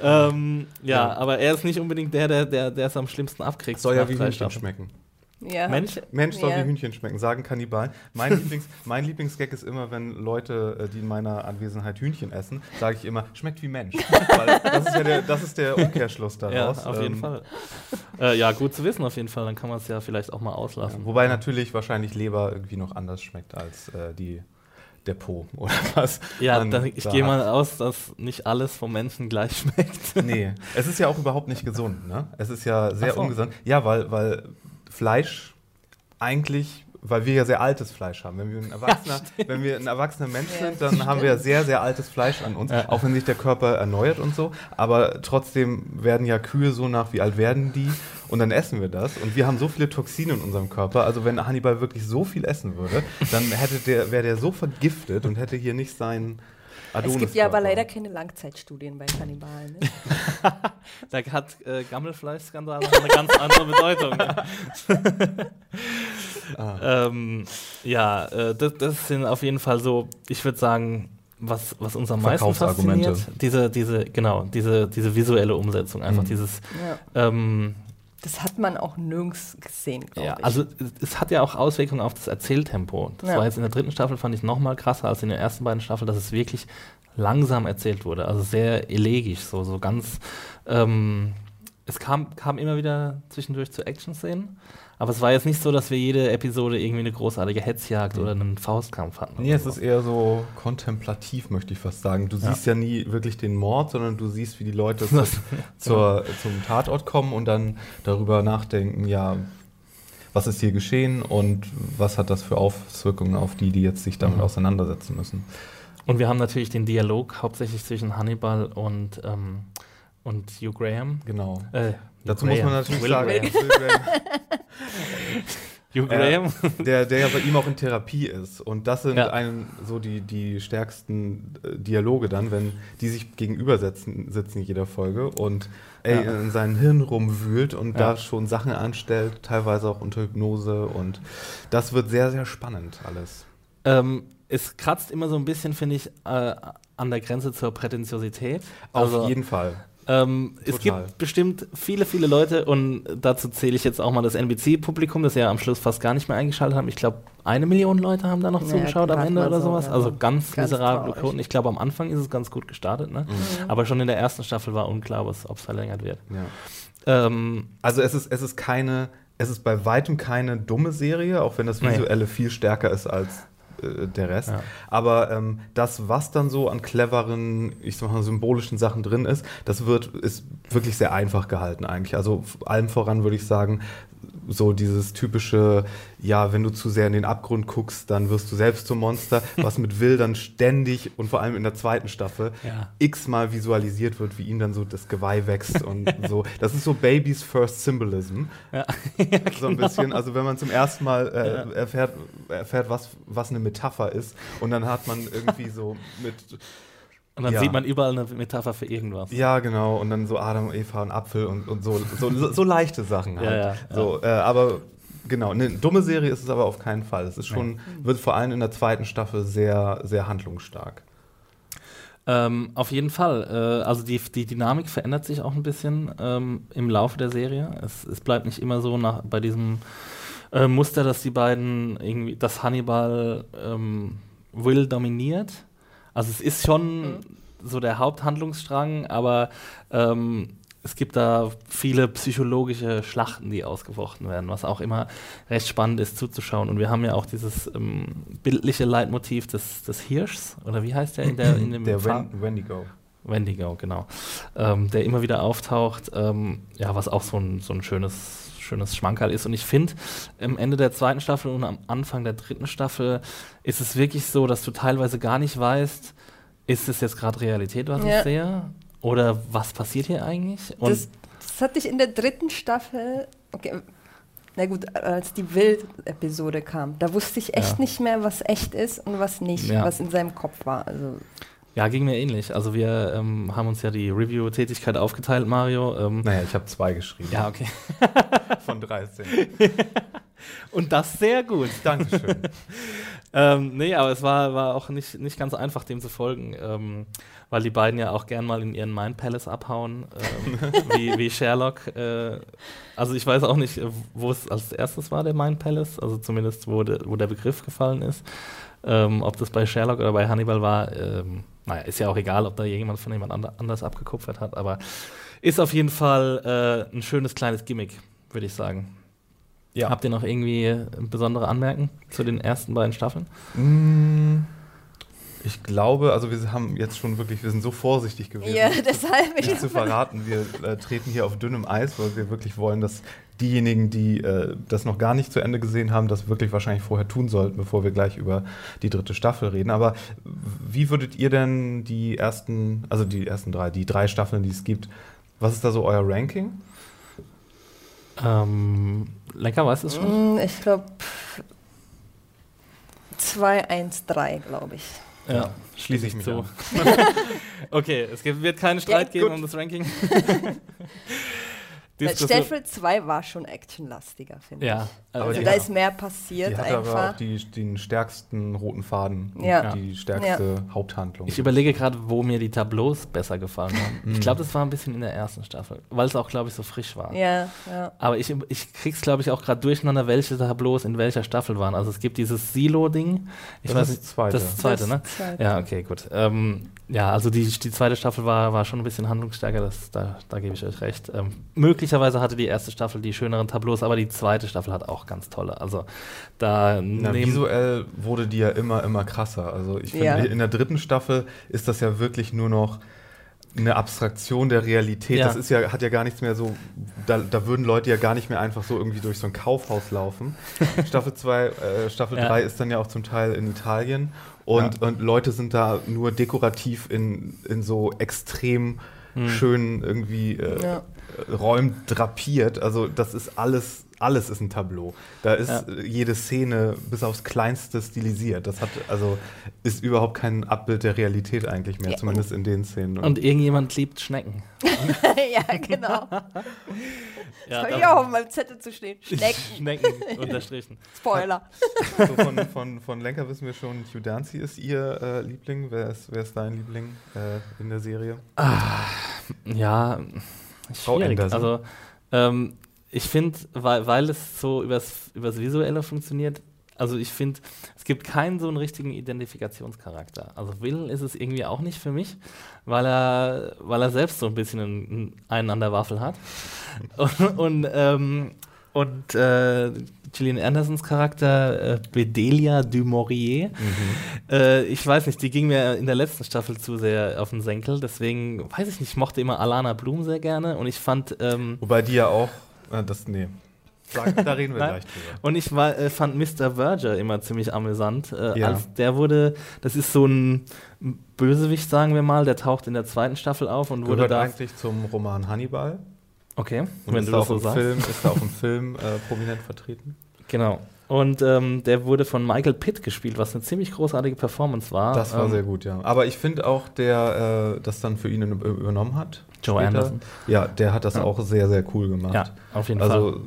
Ähm, ja, Ja. aber er ist nicht unbedingt der, der, der, der es am schlimmsten abkriegt. soll ja wie Hühnchen schmecken. Ja. Mensch? Mensch soll Ja. wie Hühnchen schmecken, sagen Kannibalen. Mein, Lieblings, mein Lieblingsgag ist immer, wenn Leute, äh, die in meiner Anwesenheit Hühnchen essen, sage ich immer, schmeckt wie Mensch. Weil das ist ja der, das ist der Umkehrschluss Ja, daraus. auf jeden Ähm, Fall. Äh, ja, gut zu wissen auf jeden Fall. Dann kann man es ja vielleicht auch mal Ja, auslassen. wobei natürlich wahrscheinlich Leber irgendwie noch anders schmeckt als äh, die, der Po oder was. Ja, dann, ich da gehe mal aus, dass nicht alles vom Menschen gleich schmeckt. Nee, es ist ja auch überhaupt nicht gesund, ne? Es ist ja sehr so. ungesund. Ja, weil, weil Fleisch eigentlich, weil wir ja sehr altes Fleisch haben. Wenn wir ein erwachsener, wenn wir ein erwachsener Mensch Ja, sind, dann haben wir ja sehr, sehr altes Fleisch an uns, Ja. auch wenn sich der Körper erneuert und so. Aber trotzdem werden ja Kühe so nach, wie alt werden die? Und dann essen wir das. Und wir haben so viele Toxine in unserem Körper. Also wenn Hannibal wirklich so viel essen würde, dann hätte der, wäre der so vergiftet und hätte hier nicht seinen Es gibt ja aber leider keine Langzeitstudien bei Kannibalen. Ne? Da hat äh, Gammelfleischskandal eine ganz andere Bedeutung. Ah. ähm, ja, äh, das, das sind auf jeden Fall so, ich würde sagen, was, was uns am meisten fasziniert, diese, diese, genau, diese, diese visuelle Umsetzung, einfach Mhm. dieses, Ja. ähm, Das hat man auch nirgends gesehen, glaube ja, ich. also es- hat ja auch Auswirkungen auf das Erzähltempo. Das Ja. war jetzt in der dritten Staffel, fand ich noch mal krasser als in den ersten beiden Staffeln, dass es wirklich langsam erzählt wurde. Also sehr elegisch, so, so ganz. Ähm, es kam, kam immer wieder zwischendurch zu Action-Szenen, aber es war jetzt nicht so, dass wir jede Episode irgendwie eine großartige Hetzjagd oder einen Faustkampf hatten. Nee, es so. ist eher so kontemplativ, möchte ich fast sagen. Du Ja. siehst ja nie wirklich den Mord, sondern du siehst, wie die Leute zu, zur, zum Tatort kommen und dann darüber nachdenken, ja, was ist hier geschehen und was hat das für Auswirkungen auf die, die jetzt sich damit Mhm. auseinandersetzen müssen. Und wir haben natürlich den Dialog hauptsächlich zwischen Hannibal und, ähm, und Hugh Graham. Genau. Äh, Hugh Dazu muss man Graham. natürlich Will sagen, Graham. Will Graham, Hugh. Graham. der, der ja bei ihm auch in Therapie ist. Und das sind Ja. ein, so die, die stärksten äh, Dialoge dann, wenn die sich gegenüber sitzen, sitzen in jeder Folge und ey, Ja. in seinem Hirn rumwühlt und Ja. da schon Sachen anstellt, teilweise auch unter Hypnose. Und das wird sehr, sehr spannend alles. Ähm, es kratzt immer so ein bisschen, finde ich, äh, an der Grenze zur Prätentiosität. Auf Also, jeden Fall. Ähm, es gibt bestimmt viele, viele Leute und dazu zähle ich jetzt auch mal das NBC-Publikum, das ja am Schluss fast gar nicht mehr eingeschaltet haben. Ich glaube, eine Million Leute haben da noch Ja, zugeschaut am Ende oder so, sowas. ja. Also ganz, Ganz miserable. Quoten. Ich glaube, am Anfang ist es ganz gut gestartet, ne? Mhm. aber schon in der ersten Staffel war unklar, ob es verlängert wird. Ja. Ähm, Also es ist, es ist keine, es ist bei weitem keine dumme Serie, auch wenn das Nee. Visuelle viel stärker ist als äh, der Rest. Ja. Aber ähm, das, was dann so an cleveren, ich sag mal, symbolischen Sachen drin ist, das wird, ist wirklich sehr einfach gehalten eigentlich. Also allem voran würde ich sagen, so dieses typische, ja, wenn du zu sehr in den Abgrund guckst, dann wirst du selbst zum Monster, was mit Will dann ständig und vor allem in der zweiten Staffel Ja. x-mal visualisiert wird, wie ihm dann so das Geweih wächst und so. Das ist so Babys First Symbolism. Ja. So ein bisschen, also wenn man zum ersten Mal äh, Ja. erfährt, erfährt was, was eine Metapher ist und dann hat man irgendwie so mit, Und dann Ja. sieht man überall eine Metapher für irgendwas. ja genau, und dann so Adam, Eva und Apfel und, und so, so, so, so leichte Sachen halt. Ja, ja. So, äh, aber genau, eine dumme Serie ist es aber auf keinen Fall. Es ist schon, wird vor allem in der zweiten Staffel sehr, sehr handlungsstark. Ähm, auf jeden Fall. Äh, also die, die Dynamik verändert sich auch ein bisschen ähm, im Laufe der Serie. Es, es bleibt nicht immer so nach, bei diesem äh, Muster, dass die beiden irgendwie, dass Hannibal ähm, Will dominiert. Also es ist schon so der Haupthandlungsstrang, aber ähm, es gibt da viele psychologische Schlachten, die ausgefochten werden, was auch immer recht spannend ist zuzuschauen. Und wir haben ja auch dieses ähm, bildliche Leitmotiv des, des Hirschs, oder wie heißt der in, der, in dem der Wen Wendigo. Wendigo, genau. Ähm, der immer wieder auftaucht, ähm, ja, was auch so ein, so ein schönes, schönes Schmankerl ist. Und ich finde, am Ende der zweiten Staffel und am Anfang der dritten Staffel ist es wirklich so, dass du teilweise gar nicht weißt, ist es jetzt gerade Realität, was Ja. ich sehe? Oder was passiert hier eigentlich? Und Das, das hatte ich in der dritten Staffel. Okay, na gut, als die Wild-Episode kam, da wusste ich echt Ja. nicht mehr, was echt ist und was nicht, Ja. was in seinem Kopf war. Also, ja, ging mir ähnlich. Also wir ähm, haben uns ja die Review-Tätigkeit aufgeteilt, Mario. Ähm, Naja, ich habe zwei geschrieben. ja, okay. Von 13. Und das sehr gut. Dankeschön. Ähm, nee, aber es war, war auch nicht, nicht ganz einfach, dem zu folgen, ähm, weil die beiden ja auch gern mal in ihren Mind Palace abhauen, ähm, wie, wie Sherlock. Äh, also ich weiß auch nicht, wo es als erstes war, der Mind Palace, also zumindest wo, de, wo der Begriff gefallen ist. Ähm, ob das bei Sherlock oder bei Hannibal war, ähm, naja, ist ja auch egal, ob da jemand von jemand ander- anders abgekupfert hat, aber ist auf jeden Fall äh, ein schönes kleines Gimmick, würde ich sagen. Ja. Habt ihr noch irgendwie besondere Anmerken zu den ersten beiden Staffeln? Mm, Ich glaube, also wir haben jetzt schon wirklich, wir sind so vorsichtig gewesen. ja, deshalb. nicht zu verraten. Wir äh, treten hier auf dünnem Eis, weil wir wirklich wollen, dass diejenigen, die äh, das noch gar nicht zu Ende gesehen haben, das wirklich wahrscheinlich vorher tun sollten, bevor wir gleich über die dritte Staffel reden. Aber wie würdet ihr denn die ersten, also die ersten drei, die drei Staffeln, die es gibt, was ist da so euer Ranking? Ähm, lecker, weißt du es schon? Mm, Ich glaube 2-1-3, glaube ich. Ja, Schließe ich mich so. an. okay, es wird keinen Streit Ja, geben um das Ranking. Staffel 2 war schon actionlastiger, finde Ja, ich. Aber Also die da ist mehr passiert Die hat aber einfach. auch die, den stärksten roten Faden, und Ja. die stärkste Haupthandlung. Ich überlege gerade, wo mir die Tableaus besser gefallen haben. Mhm. Ich glaube, das war ein bisschen in der ersten Staffel, weil es auch, glaube ich, so frisch war. ja, ja. Aber ich, ich krieg's, glaube ich, auch gerade durcheinander, welche Tableaus in welcher Staffel waren. Also es gibt dieses Silo-Ding. Ich Das weiß ist nicht, das zweite. Das ist das zweite, Das ne? zweite. Ja, okay, gut. Ähm, ja, also die, die zweite Staffel war, war schon ein bisschen handlungsstärker, das, da, da gebe ich euch recht. Ähm, möglicherweise hatte die erste Staffel die schöneren Tableaus, aber die zweite Staffel hat auch ganz tolle. Also da Na, visuell wurde die ja immer, immer krasser. Also ich finde, Ja. in der dritten Staffel ist das ja wirklich nur noch eine Abstraktion der Realität. Ja. Das ist ja, hat ja gar nichts mehr so, da, da würden Leute ja gar nicht mehr einfach so irgendwie durch so ein Kaufhaus laufen. Staffel 2, äh, Staffel Ja. 3 ist dann ja auch zum Teil in Italien und, und Leute sind da nur dekorativ in, in so extrem Hm. schönen irgendwie äh, Ja. Räumen drapiert. Also das ist alles, alles ist ein Tableau. Da ist Ja. äh, jede Szene bis aufs Kleinste stilisiert. Das hat also ist überhaupt kein Abbild der Realität eigentlich mehr, Ja. zumindest in den Szenen. Und irgendjemand liebt Schnecken. ja, genau. Ja, Habe ich auch auf meinem Zettel zu stehen. Schnecken. Schnecken unterstrichen. Spoiler. so von, von, von Lenker wissen wir schon, Hugh Dancy ist ihr äh, Liebling. Wer ist, wer ist dein Liebling äh, in der Serie? Ja, Frau schwierig. Also, ähm, ich finde, weil, weil es so übers, übers Visuelle funktioniert, also ich finde, es gibt keinen so einen richtigen Identifikationscharakter. Also Will ist es irgendwie auch nicht für mich, weil er, weil er selbst so ein bisschen einen, einen an der Waffel hat. und und, ähm, und äh, Gillian Andersons Charakter, äh, Bedelia du Maurier, äh, ich weiß nicht, die ging mir in der letzten Staffel zu sehr auf den Senkel, deswegen weiß ich nicht, ich mochte immer Alana Blum sehr gerne und ich fand, ähm, Wobei die ja auch, äh, das, nee. Sag, da reden wir gleich drüber. Und ich war, äh, fand Mr. Verger immer ziemlich amüsant. Äh, Ja. der wurde, das ist so ein Bösewicht, sagen wir mal, der taucht in der zweiten Staffel auf und wurde Gehört da. eigentlich zum Roman Hannibal. Okay, Und wenn ist du da das so sagst. Film, ist da auch im Film äh, prominent vertreten. Genau. Und ähm, der wurde von Michael Pitt gespielt, was eine ziemlich großartige Performance war. Das war ähm, sehr gut, ja. Aber ich finde auch, der äh, das dann für ihn über- übernommen hat. Joe später, Anderson. Ja, der hat das Ja. auch sehr, sehr cool gemacht. Ja, auf jeden Fall. also,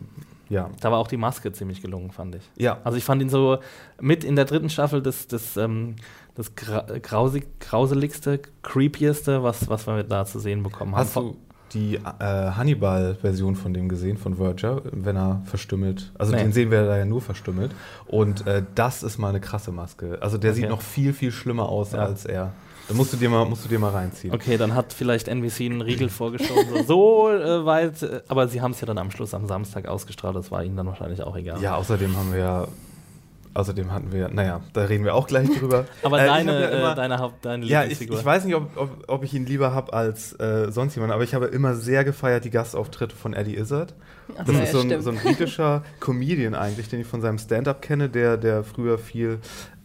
ja. Da war auch die Maske ziemlich gelungen, fand ich. Ja, Also ich fand ihn so mit in der dritten Staffel das, das, ähm, das gra grausig, grauseligste, creepieste, was, was wir da zu sehen bekommen haben. Hast du die äh, Hannibal-Version von dem gesehen, von Verger, wenn er verstümmelt? Also Nee. den sehen wir da ja nur verstümmelt. Und äh, das ist mal eine krasse Maske. Also der Okay. sieht noch viel, viel schlimmer aus Ja. als er. Da musst du dir mal, musst du dir mal reinziehen. Okay, dann hat vielleicht NBC einen Riegel vorgeschoben, so, so äh, weit, äh, aber sie haben es ja dann am Schluss am Samstag ausgestrahlt, das war ihnen dann wahrscheinlich auch egal. Ja, außerdem haben wir ja, außerdem hatten wir, naja, da reden wir auch gleich drüber. Aber Äh, deine, ja immer- äh, deine, Haupt, deine Ja, ich, ich weiß nicht, ob, ob, ob ich ihn lieber habe als äh, sonst jemand, aber ich habe immer sehr gefeiert die Gastauftritte von Eddie Izzard. Das ja, ist so ein, so ein britischer Comedian eigentlich, den ich von seinem Stand-up kenne, der, der früher viel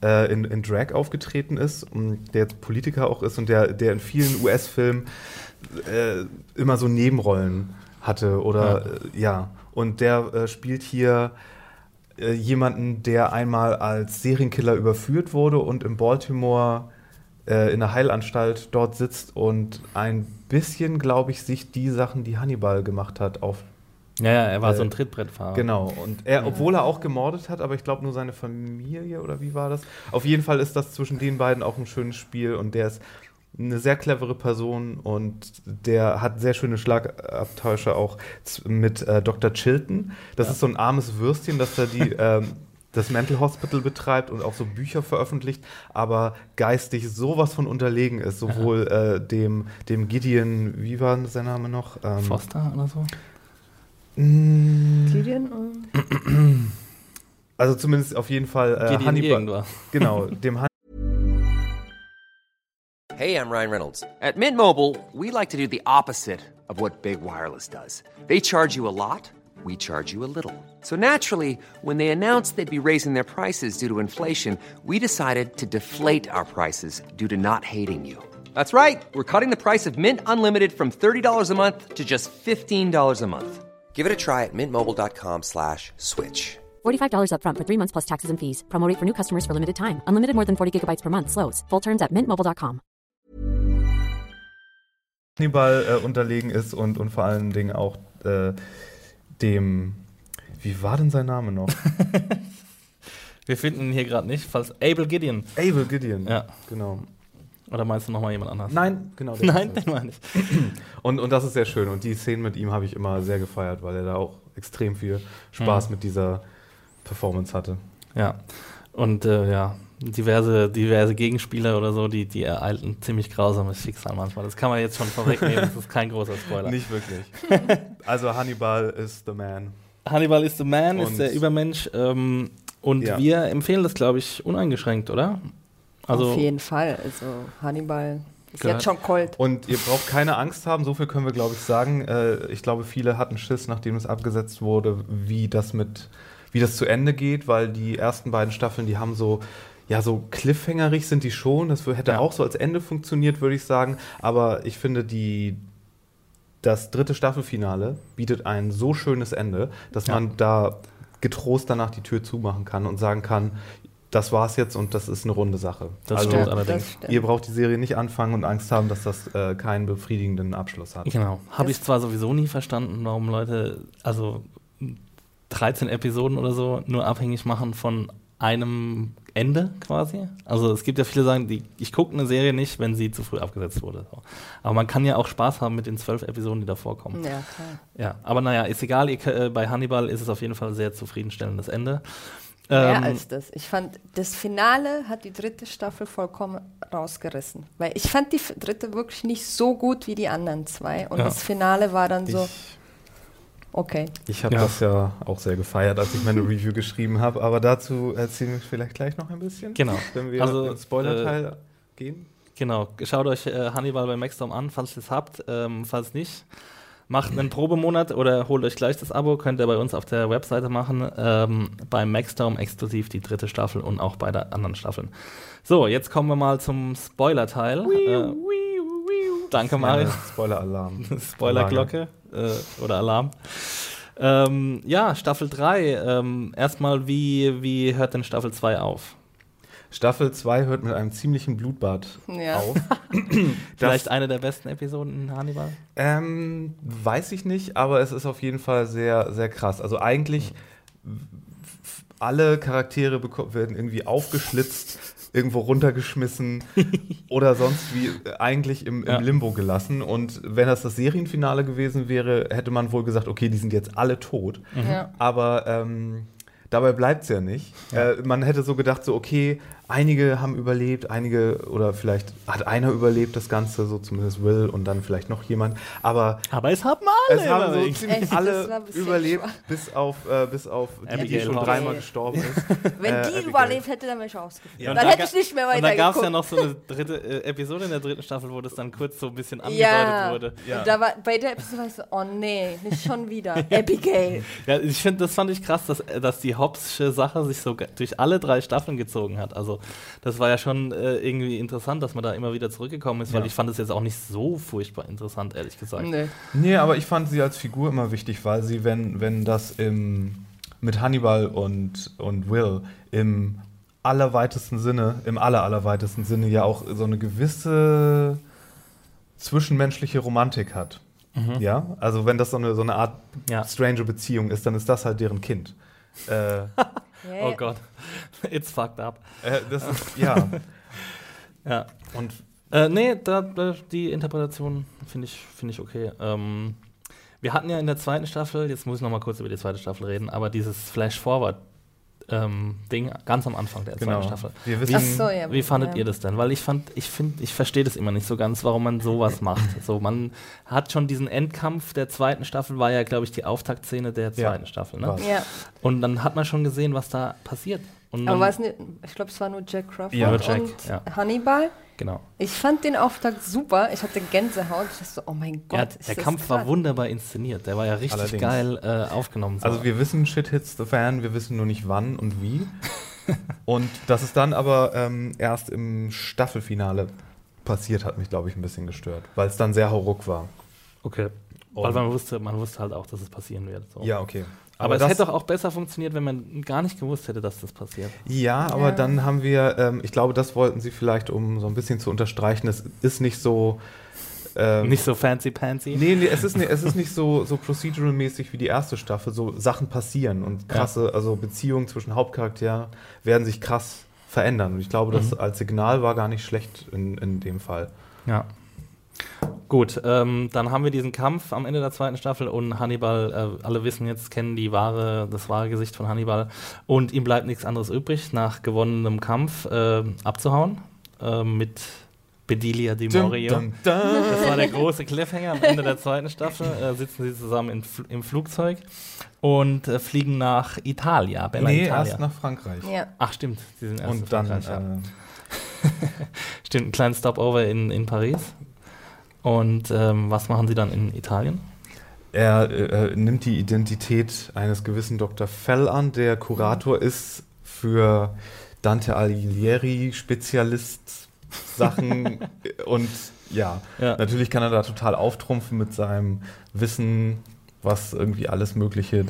äh, in, in Drag aufgetreten ist und der jetzt Politiker auch ist und der, der in vielen US-Filmen äh, immer so Nebenrollen hatte oder äh, ja. Und der äh, spielt hier äh, jemanden, der einmal als Serienkiller überführt wurde und in Baltimore in der Heilanstalt dort sitzt und ein bisschen, glaube ich, sich die Sachen, die Hannibal gemacht hat, auf ja, ja, er war äh, so ein Trittbrettfahrer. Genau, und er, obwohl er auch gemordet hat, aber ich glaube nur seine Familie oder wie war das? Auf jeden Fall ist das zwischen den beiden auch ein schönes Spiel und der ist eine sehr clevere Person und der hat sehr schöne Schlagabtäusche auch mit äh, Dr. Chilton. Das Ja. ist so ein armes Würstchen, das da die ähm, das Mental Hospital betreibt und auch so Bücher veröffentlicht, aber geistig sowas von unterlegen ist, sowohl äh, dem, dem Gideon, wie war sein Name noch? Ähm, Foster oder so? Mh, Gideon? ähm, Also zumindest auf jeden Fall äh, Gideon Hannibal. Genau, dem Hey, I'm Ryan Reynolds. At Mint Mobile, we like to do the opposite of what Big Wireless does. They charge you a lot, we charge you a little. So naturally, when they announced they'd be raising their prices due to inflation, we decided to deflate our prices due to not hating you. That's right. We're cutting the price of Mint Unlimited from $30 a month to just $15 a month. Give it a try at mintmobile.com slash switch. $45 upfront for three months plus taxes and fees. Promo rate for new customers for limited time. Unlimited more than 40 gigabytes per month. Slows. Full terms at mintmobile.com. Hannibal äh, unterlegen ist und, und vor allen Dingen auch äh, dem, wie war denn sein Name noch? Wir finden ihn hier gerade nicht, falls Abel Gideon. Abel Gideon. Ja. Genau. Oder meinst du nochmal jemand anders? Nein, genau. der Nein, ist den meine ich. Und, und das ist sehr schön. Und die Szenen mit ihm habe ich immer sehr gefeiert, weil er da auch extrem viel Spaß Mhm. mit dieser Performance hatte. Ja. Und äh, ja, diverse, diverse Gegenspieler oder so, die, die ereilten ziemlich grausames Schicksal manchmal. Das kann man jetzt schon vorwegnehmen, das ist kein großer Spoiler. Nicht wirklich. also Hannibal ist the man. Hannibal is the man, Und- ist der Übermensch. Ähm, und Ja. wir empfehlen das, glaube ich, uneingeschränkt, oder? Also, Auf jeden Fall. Also Hannibal ist Gehört- jetzt schon Colt. Und ihr braucht keine Angst haben, so viel können wir, glaube ich, sagen. Äh, ich glaube, viele hatten Schiss, nachdem es abgesetzt wurde, wie das mit, wie das zu Ende geht, weil die ersten beiden Staffeln, die haben so, ja, so cliffhangerig sind die schon. Das hätte Ja. auch so als Ende funktioniert, würde ich sagen. Aber ich finde, die, das dritte Staffelfinale bietet ein so schönes Ende, dass Ja. man da getrost danach die Tür zumachen kann und sagen kann, das war's jetzt und das ist eine runde Sache. Das also, stimmt allerdings. das stimmt. Ihr braucht die Serie nicht anfangen und Angst haben, dass das äh, keinen befriedigenden Abschluss hat. Genau. Habe ich zwar sowieso nie verstanden, warum Leute, also 13 Episoden oder so, nur abhängig machen von einem Ende quasi. Also es gibt ja viele, die sagen, die, ich gucke eine Serie nicht, wenn sie zu früh abgesetzt wurde. Aber man kann ja auch Spaß haben mit den zwölf Episoden, die da vorkommen. Ja, klar. Ja, aber naja, ist egal. Äh, bei Hannibal ist es auf jeden Fall ein sehr zufriedenstellendes Ende. Mehr Ähm, als das. Ich fand, das Finale hat die dritte Staffel vollkommen rausgerissen. Weil ich fand die dritte wirklich nicht so gut wie die anderen zwei. Und Ja. das Finale war dann so, Ich, okay. ich habe Ja. das ja auch sehr gefeiert, als ich meine Review geschrieben habe, aber dazu erzählen wir vielleicht gleich noch ein bisschen. Genau. Wenn wir Also, ins Spoiler-Teil gehen. Genau, schaut euch äh, Hannibal bei Maxdom an, falls ihr es habt. Ähm, falls nicht, Macht einen Probemonat oder holt euch gleich das Abo, könnt ihr bei uns auf der Webseite machen. Ähm, beim Maxdome exklusiv die dritte Staffel und auch bei der anderen Staffeln. So, jetzt kommen wir mal zum Spoiler-Teil. Äh, danke, Mario. Spoiler-Alarm. Spoilerglocke äh, oder Alarm. Ähm, ja, Staffel 3. Ähm, erstmal, wie, wie hört denn Staffel 2 auf? Staffel 2 hört mit einem ziemlichen Blutbad Ja. auf. Vielleicht eine der besten Episoden in Hannibal? Ähm, weiß ich nicht, aber es ist auf jeden Fall sehr, sehr krass. Also eigentlich f- alle Charaktere werden irgendwie aufgeschlitzt, irgendwo runtergeschmissen oder sonst wie äh, eigentlich im, im Ja. Limbo gelassen. Und wenn das das Serienfinale gewesen wäre, hätte man wohl gesagt, okay, die sind jetzt alle tot. Ja. Aber ähm, dabei bleibt es ja nicht. Äh, man hätte so gedacht, so okay, einige haben überlebt, einige oder vielleicht hat einer überlebt das Ganze, so zumindest Will und dann vielleicht noch jemand. Aber Aber es haben alle es haben so überlebt. ziemlich Echt, alle überlebt, schwach. bis auf, äh, bis auf die, die schon dreimal gestorben ist. Wenn Äh, die Abigail. überlebt hätte, dann wäre ich ausgefallen. Und dann da hätte ich nicht mehr Und da gab es ja noch so eine dritte äh, Episode in der dritten Staffel, wo das dann kurz so ein bisschen angedeutet Ja. wurde. Und da war, bei der Episode war ich so, oh nee, nicht schon wieder. Abigail. Ja, ich finde, das fand ich krass, dass, äh, dass die Hobbsche Sache sich so durch alle drei Staffeln gezogen hat. Also, das war ja schon äh, irgendwie interessant, dass man da immer wieder zurückgekommen ist, weil Ja. ich fand es jetzt auch nicht so furchtbar interessant, ehrlich gesagt. Nee. Nee, aber ich fand sie als Figur immer wichtig, weil sie, wenn, wenn das im, mit Hannibal und, und Will im allerweitesten Sinne, im aller, allerweitesten Sinne ja auch so eine gewisse zwischenmenschliche Romantik hat. Ja, also wenn das so eine, so eine Art Ja. strange Beziehung ist, dann ist das halt deren Kind. äh, Oh Gott, it's fucked up. äh, das ist, ja. Ja. Und Äh, nee, da, da, die Interpretation finde ich, find ich okay. Ähm, wir hatten ja in der zweiten Staffel, jetzt muss ich noch mal kurz über die zweite Staffel reden, aber dieses Flash-Forward ähm, Ding ganz am Anfang der genau. zweiten Staffel. Wir wissen, Ach so, ja. Wie fandet ja. ihr das denn? Weil ich fand, ich finde, ich verstehe das immer nicht so ganz, warum man sowas macht. So, man hat schon diesen Endkampf der zweiten Staffel, war ja, glaube ich, die Auftaktszene der Ja, zweiten Staffel. Ne? Ja, Und dann hat man schon gesehen, was da passiert. Und aber war es nicht, ich glaube, es war nur Jack Crawford Ja, Jack, und ja. Hannibal. genau. Ich fand den Auftakt super. Ich hatte Gänsehaut. Ich dachte so, oh mein Gott. Ja, ist der das Kampf war wunderbar inszeniert. Der war ja richtig Allerdings. geil äh, aufgenommen. So. Also wir wissen, Shit hits the fan, wir wissen nur nicht wann und wie. und dass es dann aber ähm, erst im Staffelfinale passiert, hat mich, glaube ich, ein bisschen gestört, weil es dann sehr hauruck war. okay. Weil man wusste, man wusste halt auch, dass es passieren wird. So. Ja, okay. Aber, es das- hätte doch auch besser funktioniert, wenn man gar nicht gewusst hätte, dass das passiert. Ja, aber Ja. dann haben wir, ähm, ich glaube, das wollten sie vielleicht, um so ein bisschen zu unterstreichen, es ist nicht so. Ähm, Nicht so fancy pansy. Nee, nee, es ist, nicht- es ist nicht so, so procedural-mäßig wie die erste Staffel. So Sachen passieren und krasse, also Beziehungen zwischen Hauptcharakteren werden sich krass verändern. Und ich glaube, das Mhm. als Signal war gar nicht schlecht in, in dem Fall. Ja. Gut, ähm, dann haben wir diesen Kampf am Ende der zweiten Staffel und Hannibal, äh, alle wissen jetzt, kennen die wahre, das wahre Gesicht von Hannibal und ihm bleibt nichts anderes übrig, nach gewonnenem Kampf äh, abzuhauen äh, mit Bedelia di Morio. Dum, dum, dum. Das war der große Cliffhanger am Ende der zweiten Staffel. Äh, sitzen sie zusammen in, im Flugzeug und äh, fliegen nach Italia, Bella Nee, Italia. erst nach Frankreich. Ja. Ach stimmt, sie sind erst in Und dann, Frankreich, ja. äh, Stimmt, ein kleinen Stopover in, in Paris. Und ähm, was machen sie dann in Italien? er äh, nimmt die Identität eines gewissen Dr. Fell an, der Kurator ist für Dante Alighieri Spezialist Sachen und ja, Ja. natürlich kann er da total auftrumpfen mit seinem Wissen, was irgendwie alles Mögliche äh,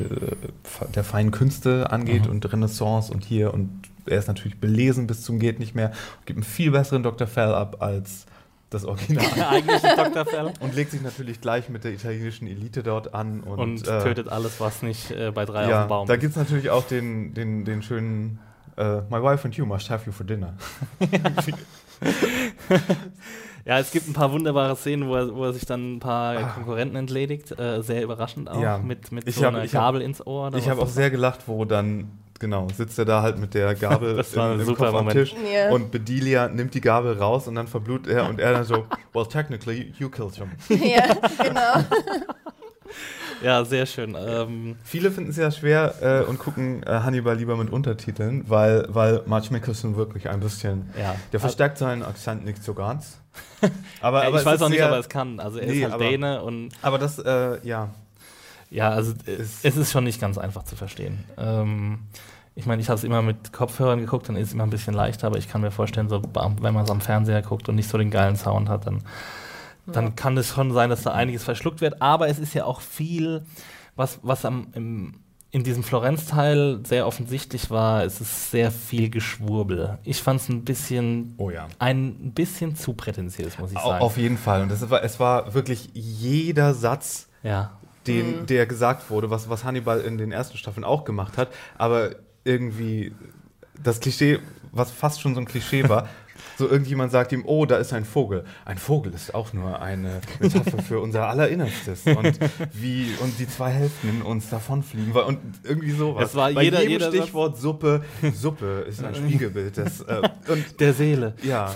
der feinen Künste angeht Mhm. und Renaissance und hier und er ist natürlich belesen bis zum geht nicht mehr, gibt einen viel besseren Dr. Fell ab als das Original. Eigentliche Dr. Fell. Und legt sich natürlich gleich mit der italienischen Elite dort an und, Und, äh, tötet alles, was nicht äh, bei drei auf ja, dem Baum da ist. gibt es natürlich auch den, den, den schönen äh, My wife and you must have you for dinner. Ja, es gibt ein paar wunderbare Szenen, wo er, wo er sich dann ein paar Konkurrenten entledigt. Äh, sehr überraschend auch. Ah. Ja. Mit, mit Ich so hab- einer ich hab- Gabel ins Ohr. oder Ich was habe auch sehr gelacht, wo dann, genau, sitzt er da halt mit der Gabel Das war ein im, super Kopf am. Tisch Ja. und Bedelia nimmt die Gabel raus und dann verblutet er und er dann so, well, technically, you killed him. ja, genau. Ja, sehr schön. Ähm, Viele finden es ja schwer äh, und gucken äh, Hannibal lieber mit Untertiteln, weil, weil Marge Mickelson wirklich ein bisschen. Ja. Der verstärkt seinen Akzent nicht so ganz. Aber, ja, aber ich weiß auch nicht, sehr, ob er es kann. Also er Nee, ist halt aber- Däne und Aber das, äh, ja. ja, also äh, Ist- es ist schon nicht ganz einfach zu verstehen. Ähm, ich meine, ich habe es immer mit Kopfhörern geguckt, dann ist es immer ein bisschen leichter, aber ich kann mir vorstellen, so, wenn man es am Fernseher guckt und nicht so den geilen Sound hat, dann, dann kann es schon sein, dass da einiges verschluckt wird. Aber es ist ja auch viel, was, was am, im, in diesem Florenz-Teil sehr offensichtlich war, es ist sehr viel Geschwurbel. Ich fand es ein bisschen, Oh ja. ein bisschen zu prätentiös, muss ich sagen. Auf jeden Fall. Und das war, es war wirklich jeder Satz, ja. den, der gesagt wurde, was, was Hannibal in den ersten Staffeln auch gemacht hat, aber irgendwie das Klischee, was fast schon so ein Klischee war, so irgendjemand sagt ihm, oh, da ist ein Vogel. Ein Vogel ist auch nur eine Metapher für unser Allerinnerstes und wie und die zwei Hälften in uns davonfliegen und irgendwie sowas. Es war Bei jeder- jedem jeder Satz- Stichwort Suppe, Suppe ist ein Spiegelbild des äh, und Der Seele. ja,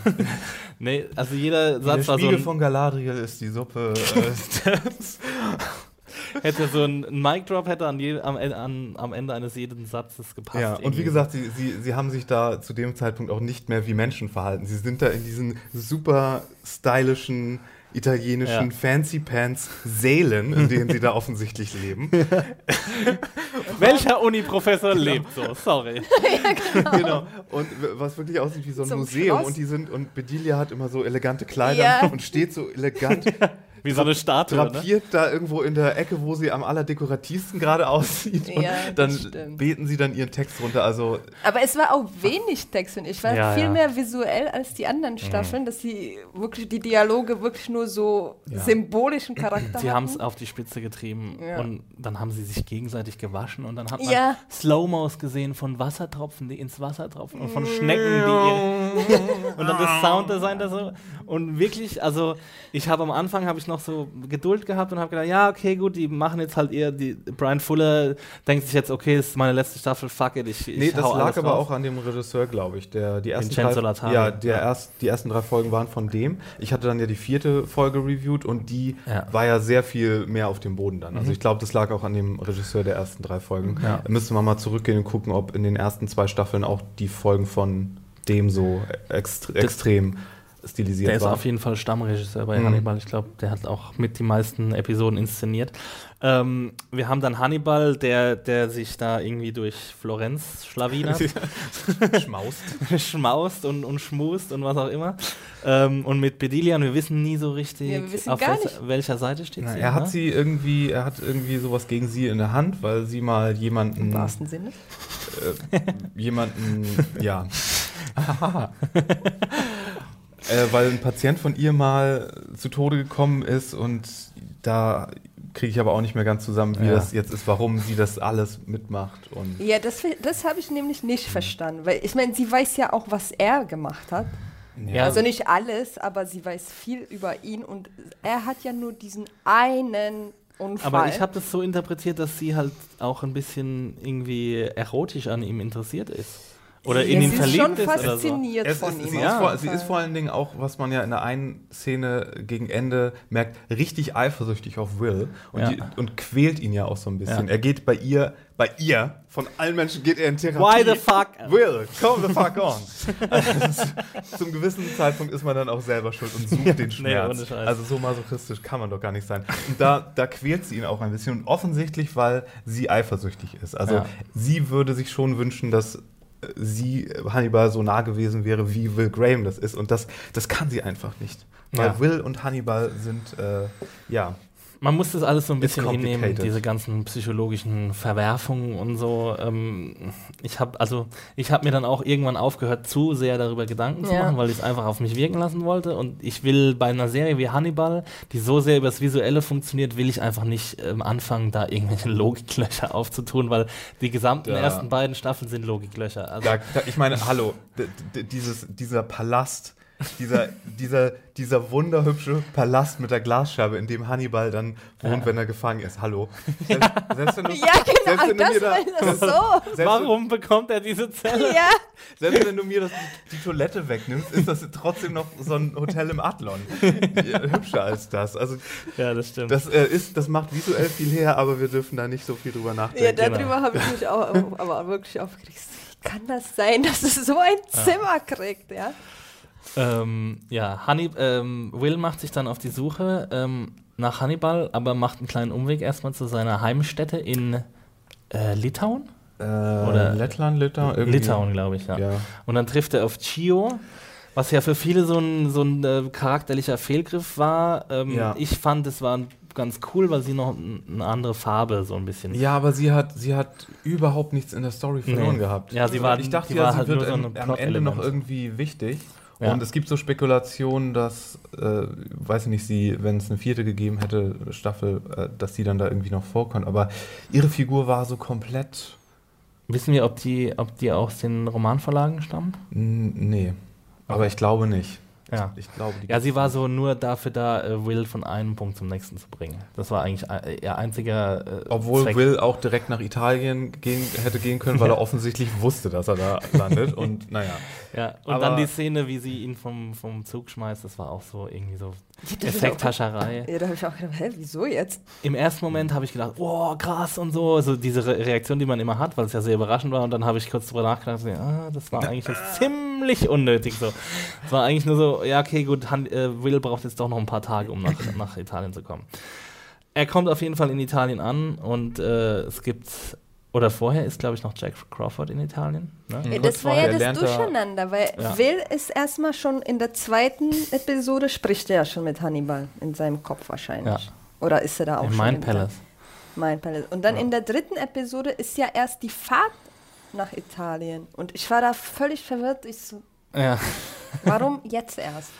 Nee, also jeder der Satz war so Spiegel ein, von Galadriel ist die Suppe. Äh, hätte so ein, ein Mic Drop hätte an je, am, an, am Ende eines jeden Satzes gepasst. Ja, und irgendwie. wie gesagt, sie, sie, sie haben sich da zu dem Zeitpunkt auch nicht mehr wie Menschen verhalten. Sie sind da in diesen super stylischen italienischen Ja. Fancy Pants Sälen, in denen sie da offensichtlich leben. welcher Uni-Professor lebt so? Sorry. genau. Und w- was wirklich aussieht wie so ein Zum Museum. Schloss. Und die sind, und Bedelia hat immer so elegante Kleider Ja. und steht so elegant Wie so eine Statue. Ne? drapiert da irgendwo in der Ecke, wo sie am allerdekorativsten gerade aussieht. Und Ja, das dann stimmt. beten sie dann ihren Text runter. Also Aber es war auch wenig Text und ich war Ja, viel ja. mehr visuell als die anderen Staffeln, dass sie wirklich die Dialoge wirklich nur so Ja. symbolischen Charakter Sie haben es auf die Spitze getrieben Ja. und dann haben sie sich gegenseitig gewaschen und dann hat man Ja. Slow-Mos gesehen von Wassertropfen, die ins Wasser tropfen und von Schnecken, die ihr und dann das Sounddesign da so und wirklich, also ich habe am Anfang habe ich noch so Geduld gehabt und habe gedacht, ja okay gut, die machen jetzt halt eher die Brian Fuller denkt sich jetzt okay, ist meine letzte Staffel, fuck it, ich, ich Nee, das lag aber raus. auch an dem Regisseur, glaube ich. Der, die ersten Vincenzo drei, Latari. ja, der Ja. Erst, die ersten drei Folgen waren von dem. Ich hatte dann ja die vierte Folge reviewed und die Ja. Mhm. war ja sehr viel mehr auf dem Boden dann. Also ich glaube, das lag auch an dem Regisseur der ersten drei Folgen. Ja. Da müsste man mal zurückgehen und gucken, ob in den ersten zwei Staffeln auch die Folgen von dem so extre extrem stilisiert Der ist waren. auf jeden Fall Stammregisseur bei Mhm. Hannibal. Ich glaube, der hat auch mit die meisten Episoden inszeniert. Ähm, wir haben dann Hannibal, der, der sich da irgendwie durch Florenz schlawinert, Schmaust. schmaust und, und schmust und was auch immer. Ähm, und mit Bedilian, wir wissen nie so richtig, Ja, auf welcher, welcher Seite steht Na, sie. er hat ne? sie irgendwie, er hat irgendwie sowas gegen sie in der Hand, weil sie mal jemanden Im wahrsten Sinne. jemanden, ja. äh, weil ein Patient von ihr mal zu Tode gekommen ist und da kriege ich aber auch nicht mehr ganz zusammen, wie Ja. das jetzt ist, warum sie das alles mitmacht. Und Ja, das, das habe ich nämlich nicht verstanden, weil ich meine, sie weiß ja auch, was er gemacht hat. Ja, Also nicht alles, aber sie weiß viel über ihn und er hat ja nur diesen einen Unfall. aber ich habe das so interpretiert, dass sie halt auch ein bisschen irgendwie erotisch an ihm interessiert ist. Oder in ihn sie ist verliebt schon ist oder so. fasziniert von ist, ihm. sie, Ja. ist vor, sie ist vor allen Dingen auch, was man ja in der einen Szene gegen Ende merkt, richtig eifersüchtig auf Will und, Ja. die, und quält ihn ja auch so ein bisschen. Ja. Er geht bei ihr, bei ihr, von allen Menschen geht er in Therapie. Why the fuck? Will, come the fuck on. Also, zum gewissen Zeitpunkt ist man dann auch selber schuld und sucht den Schmerz. Scheiß. also so masochistisch kann man doch gar nicht sein. Und da, da quält sie ihn auch ein bisschen und offensichtlich, weil sie eifersüchtig ist. Also Ja. sie würde sich schon wünschen, dass sie Hannibal so nah gewesen wäre, wie Will Graham das ist. Und das, das kann sie einfach nicht. Weil Ja. Will und Hannibal sind, äh, ja, Man muss das alles so ein bisschen hinnehmen, diese ganzen psychologischen Verwerfungen und so. Ähm, ich habe also, ich habe mir dann auch irgendwann aufgehört, zu sehr darüber Gedanken zu Ja. machen, weil ich es einfach auf mich wirken lassen wollte. Und ich will bei einer Serie wie Hannibal, die so sehr übers Visuelle funktioniert, will ich einfach nicht ähm, anfangen, da irgendwelche Logiklöcher aufzutun, weil die gesamten Ja. ersten beiden Staffeln sind Logiklöcher. Also, da, da, ich meine, hallo, dieses, dieser Palast dieser, dieser, dieser wunderhübsche Palast mit der Glasscheibe, in dem Hannibal dann wohnt, wenn er gefangen ist. Hallo. Selbst, selbst wenn du, Ja, genau, selbst wenn du das mir da, war das so. selbst, Warum bekommt er diese Zelle? Ja, Selbst wenn du mir das, die Toilette wegnimmst, ist das trotzdem noch so ein Hotel im Adlon. Hübscher als das. Also Ja, das stimmt. das äh, ist, das macht visuell viel her, aber wir dürfen da nicht so viel drüber ja nachdenken. darüber Genau. habe ich mich auch, aber wirklich aufgeregt. Wie kann das sein, dass es so ein Zimmer kriegt, ja? Ähm, ja, Honey, ähm, Will macht sich dann auf die Suche ähm, nach Hannibal, aber macht einen kleinen Umweg erstmal zu seiner Heimstätte in äh, Litauen? Äh, Oder- Lettland, Litauen, irgendwie. Litauen, glaube ich, ja. Ja. Und dann trifft er auf Chio, was ja für viele so ein, so ein äh, charakterlicher Fehlgriff war. Ähm, Ja. Ich fand, es war ganz cool, weil sie noch eine andere Farbe so ein bisschen. Ja, aber sie hat, sie hat überhaupt nichts in der Story verloren Nee. gehabt. Ja, sie war- ich dachte die ja, war sie halt wird so am- Ende noch irgendwie wichtig. Ja. Und es gibt so Spekulationen, dass, äh, weiß ich nicht, sie, wenn es eine vierte gegeben hätte, Staffel, äh, dass sie dann da irgendwie noch vorkommt. Aber ihre Figur war so komplett. Wissen wir, ob die, ob die aus den Romanverlagen stammen? n- Nee. Aber ich glaube nicht. Ja. Ich glaube, Ja, sie war so nur dafür da, äh, Will von einem Punkt zum nächsten zu bringen. Das war eigentlich äh, ihr einziger äh, Obwohl Zweck. Will auch direkt nach Italien gehen, hätte gehen können, weil er offensichtlich wusste, dass er da landet. Und naja. Ja, und Aber- dann die Szene, wie sie ihn vom, vom Zug schmeißt, das war auch so irgendwie so ist Effekthascherei. Ja, da habe ich auch gedacht, hä, wieso jetzt? Im ersten Moment habe ich gedacht, oh, krass und so, also diese Re Reaktion, die man immer hat, weil es ja sehr überraschend war. Und dann habe ich kurz drüber nachgedacht, so, ah, das war eigentlich jetzt ziemlich unnötig so. Es war eigentlich nur so, ja, okay, gut, Han äh, Will braucht jetzt doch noch ein paar Tage, um nach, nach Italien zu kommen. Er kommt auf jeden Fall in Italien an und äh, es gibt, oder vorher ist, glaube ich, noch Jack Crawford in Italien. Ne? Ja, kurz das war ja das er- Durcheinander, weil Ja. Will ist erstmal schon in der zweiten Episode, spricht er ja schon mit Hannibal in seinem Kopf wahrscheinlich. Ja. Oder ist er da auch In schon? Mind in Palace. Mind Palace. Und dann in der dritten Episode ist ja erst die Fahrt nach Italien. Und ich war da völlig verwirrt. Ich so, Ja. warum jetzt erst?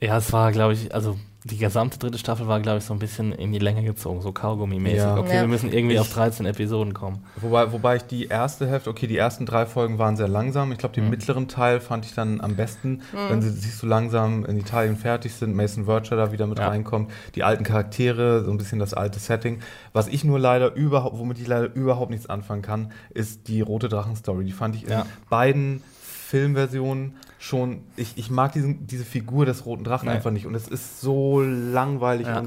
Ja, es war, glaube ich, also die gesamte dritte Staffel war, glaube ich, so ein bisschen in die Länge gezogen, so Kaugummi-mäßig. Ja. Okay, Ja. wir müssen irgendwie Ich- auf 13 Episoden kommen. Wobei, wobei ich die erste Hälfte, okay, die ersten drei Folgen waren sehr langsam. Ich glaube, den Mhm. mittleren Teil fand ich dann am besten, wenn sie sich so langsam in Italien fertig sind, Mason Verger da wieder mit Ja. reinkommt, die alten Charaktere, so ein bisschen das alte Setting. Was ich nur leider überhaupt, womit ich leider überhaupt nichts anfangen kann, ist die Rote Drachen-Story. Die fand ich in beiden Filmversionen schon, ich, ich mag diesen, diese Figur des Roten Drachen Nee. einfach nicht. Und es ist so langweilig Ja.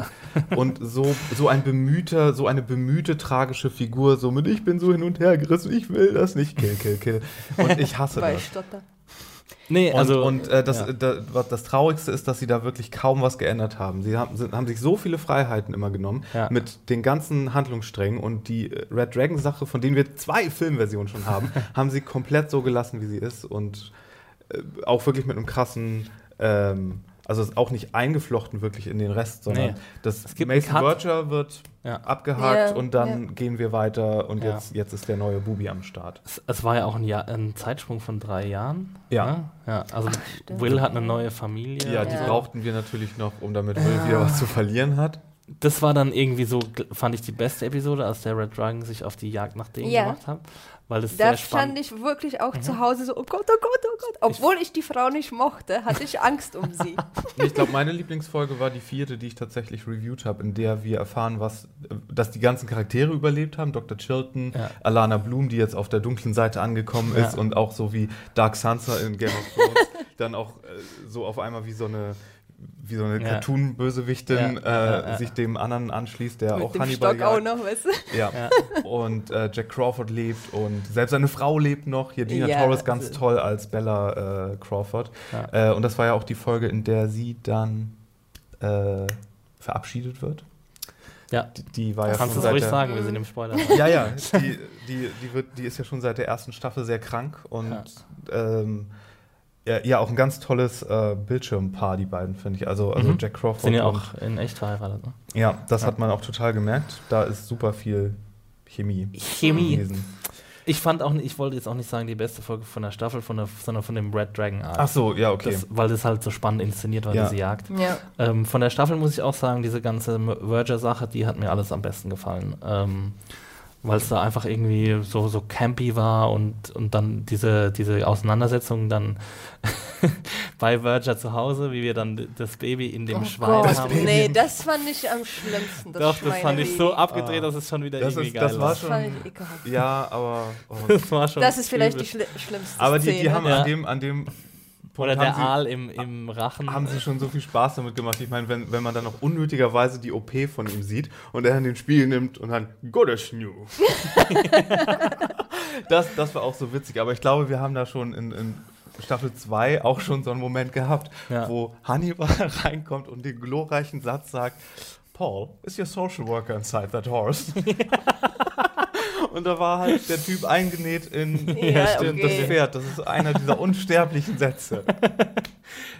und, und so, so ein bemühter, so eine bemühte, tragische Figur, so mit ich bin so hin und her gerissen, ich will das nicht, kill, kill, kill. Und ich hasse Weil das. ich stotter. Nee, Und, also. und äh, das, ja. da, was das Traurigste ist, dass sie da wirklich kaum was geändert haben. Sie haben, sind, haben sich so viele Freiheiten immer genommen Ja. mit den ganzen Handlungssträngen und die Red Dragon Sache, von denen wir zwei Filmversionen schon haben, haben sie komplett so gelassen, wie sie ist und auch wirklich mit einem krassen, ähm, also ist auch nicht eingeflochten wirklich in den Rest, sondern Nee. das Es gibt einen Mason. Verger wird Ja. abgehakt Ja, und dann ja. gehen wir weiter und Ja. jetzt, jetzt ist der neue Bubi am Start. es, es war ja auch ein, Jahr, ein Zeitsprung von drei Jahren. Ja. ne? ja also stimmt. Will hat eine neue Familie. Ja, die Ja. brauchten wir natürlich noch, um damit Will wieder was zu verlieren hat. Das war dann irgendwie so, fand ich die beste Episode, als der Red Dragon sich auf die Jagd nach denen Ja. gemacht hat. Weil das sehr Da stand spannend ich wirklich auch Mhm. zu Hause so, oh Gott, oh Gott, oh Gott. Obwohl ich die Frau nicht mochte, hatte ich Angst um sie. Ich glaube, meine Lieblingsfolge war die vierte, die ich tatsächlich reviewed habe, in der wir erfahren, was, dass die ganzen Charaktere überlebt haben. Dr. Chilton, Ja. Alana Bloom, die jetzt auf der dunklen Seite angekommen Ja. ist und auch so wie Dark Sansa in Game of Thrones, dann auch äh, so auf einmal wie so eine wie so eine Ja. Cartoon-Bösewichtin Ja, äh, ja, ja. sich dem anderen anschließt, der auch Mit dem Hannibal Stock auch noch, weißt du? Ja. Ja. Und äh, Jack Crawford lebt und selbst seine Frau lebt noch. Hier Gina Ja, Torres ganz also- toll als Bella äh, Crawford. Ja. Äh, und das war ja auch die Folge, in der sie dann äh, verabschiedet wird. Ja. Die, die war ja Kannst du schon es seit ruhig der, sagen, wir sind im Spoiler. Ja, ja. Die, die, die, wird, die ist ja schon seit der ersten Staffel sehr krank und ähm, ja, ja, auch ein ganz tolles äh, Bildschirmpaar, die beiden, finde ich. Also, also Mhm. Jack Crawford. Sind ja und- auch in echt verheiratet, ne? Ja, das Ja. hat man auch total gemerkt. Da ist super viel Chemie. Chemie. gewesen. Ich fand auch, nicht- ich wollte jetzt auch nicht sagen, die beste Folge von der Staffel, von der, sondern von dem Red Dragon Arc. Ach so, ja, okay. Das, weil das halt so spannend inszeniert war, Ja. diese Jagd. Ja. Ähm, von der Staffel muss ich auch sagen, diese ganze Verger-Sache, die hat mir alles am besten gefallen. Ähm, weil es da einfach irgendwie so, so campy war und, und dann diese, diese Auseinandersetzung dann bei Verger zu Hause, wie wir dann das Baby in dem Oh Schwein Gott, haben. nee, das fand ich am schlimmsten. Das Doch, das fand ich so abgedreht, dass es schon wieder Das irgendwie ist- geil das war Das schon- fand ich ekelhaft. Ja, aber. Oh. Das war schon Das ist vielleicht die übel. schli schlimmste Aber die, Szene. die haben Ja. an dem, an dem Oder der Aal im, im Rachen. haben sie schon so viel Spaß damit gemacht. Ich meine, wenn, wenn man dann noch unnötigerweise die OP von ihm sieht und er in den Spiegel nimmt und dann Gottes New. das, das war auch so witzig. Aber ich glaube, wir haben da schon in, in Staffel 2 auch schon so einen Moment gehabt, Ja. wo Hannibal reinkommt und den glorreichen Satz sagt: Paul, is your social worker inside that horse? Und da war halt der Typ eingenäht in Ja, stimmt, okay. das Pferd. Das ist einer dieser unsterblichen Sätze.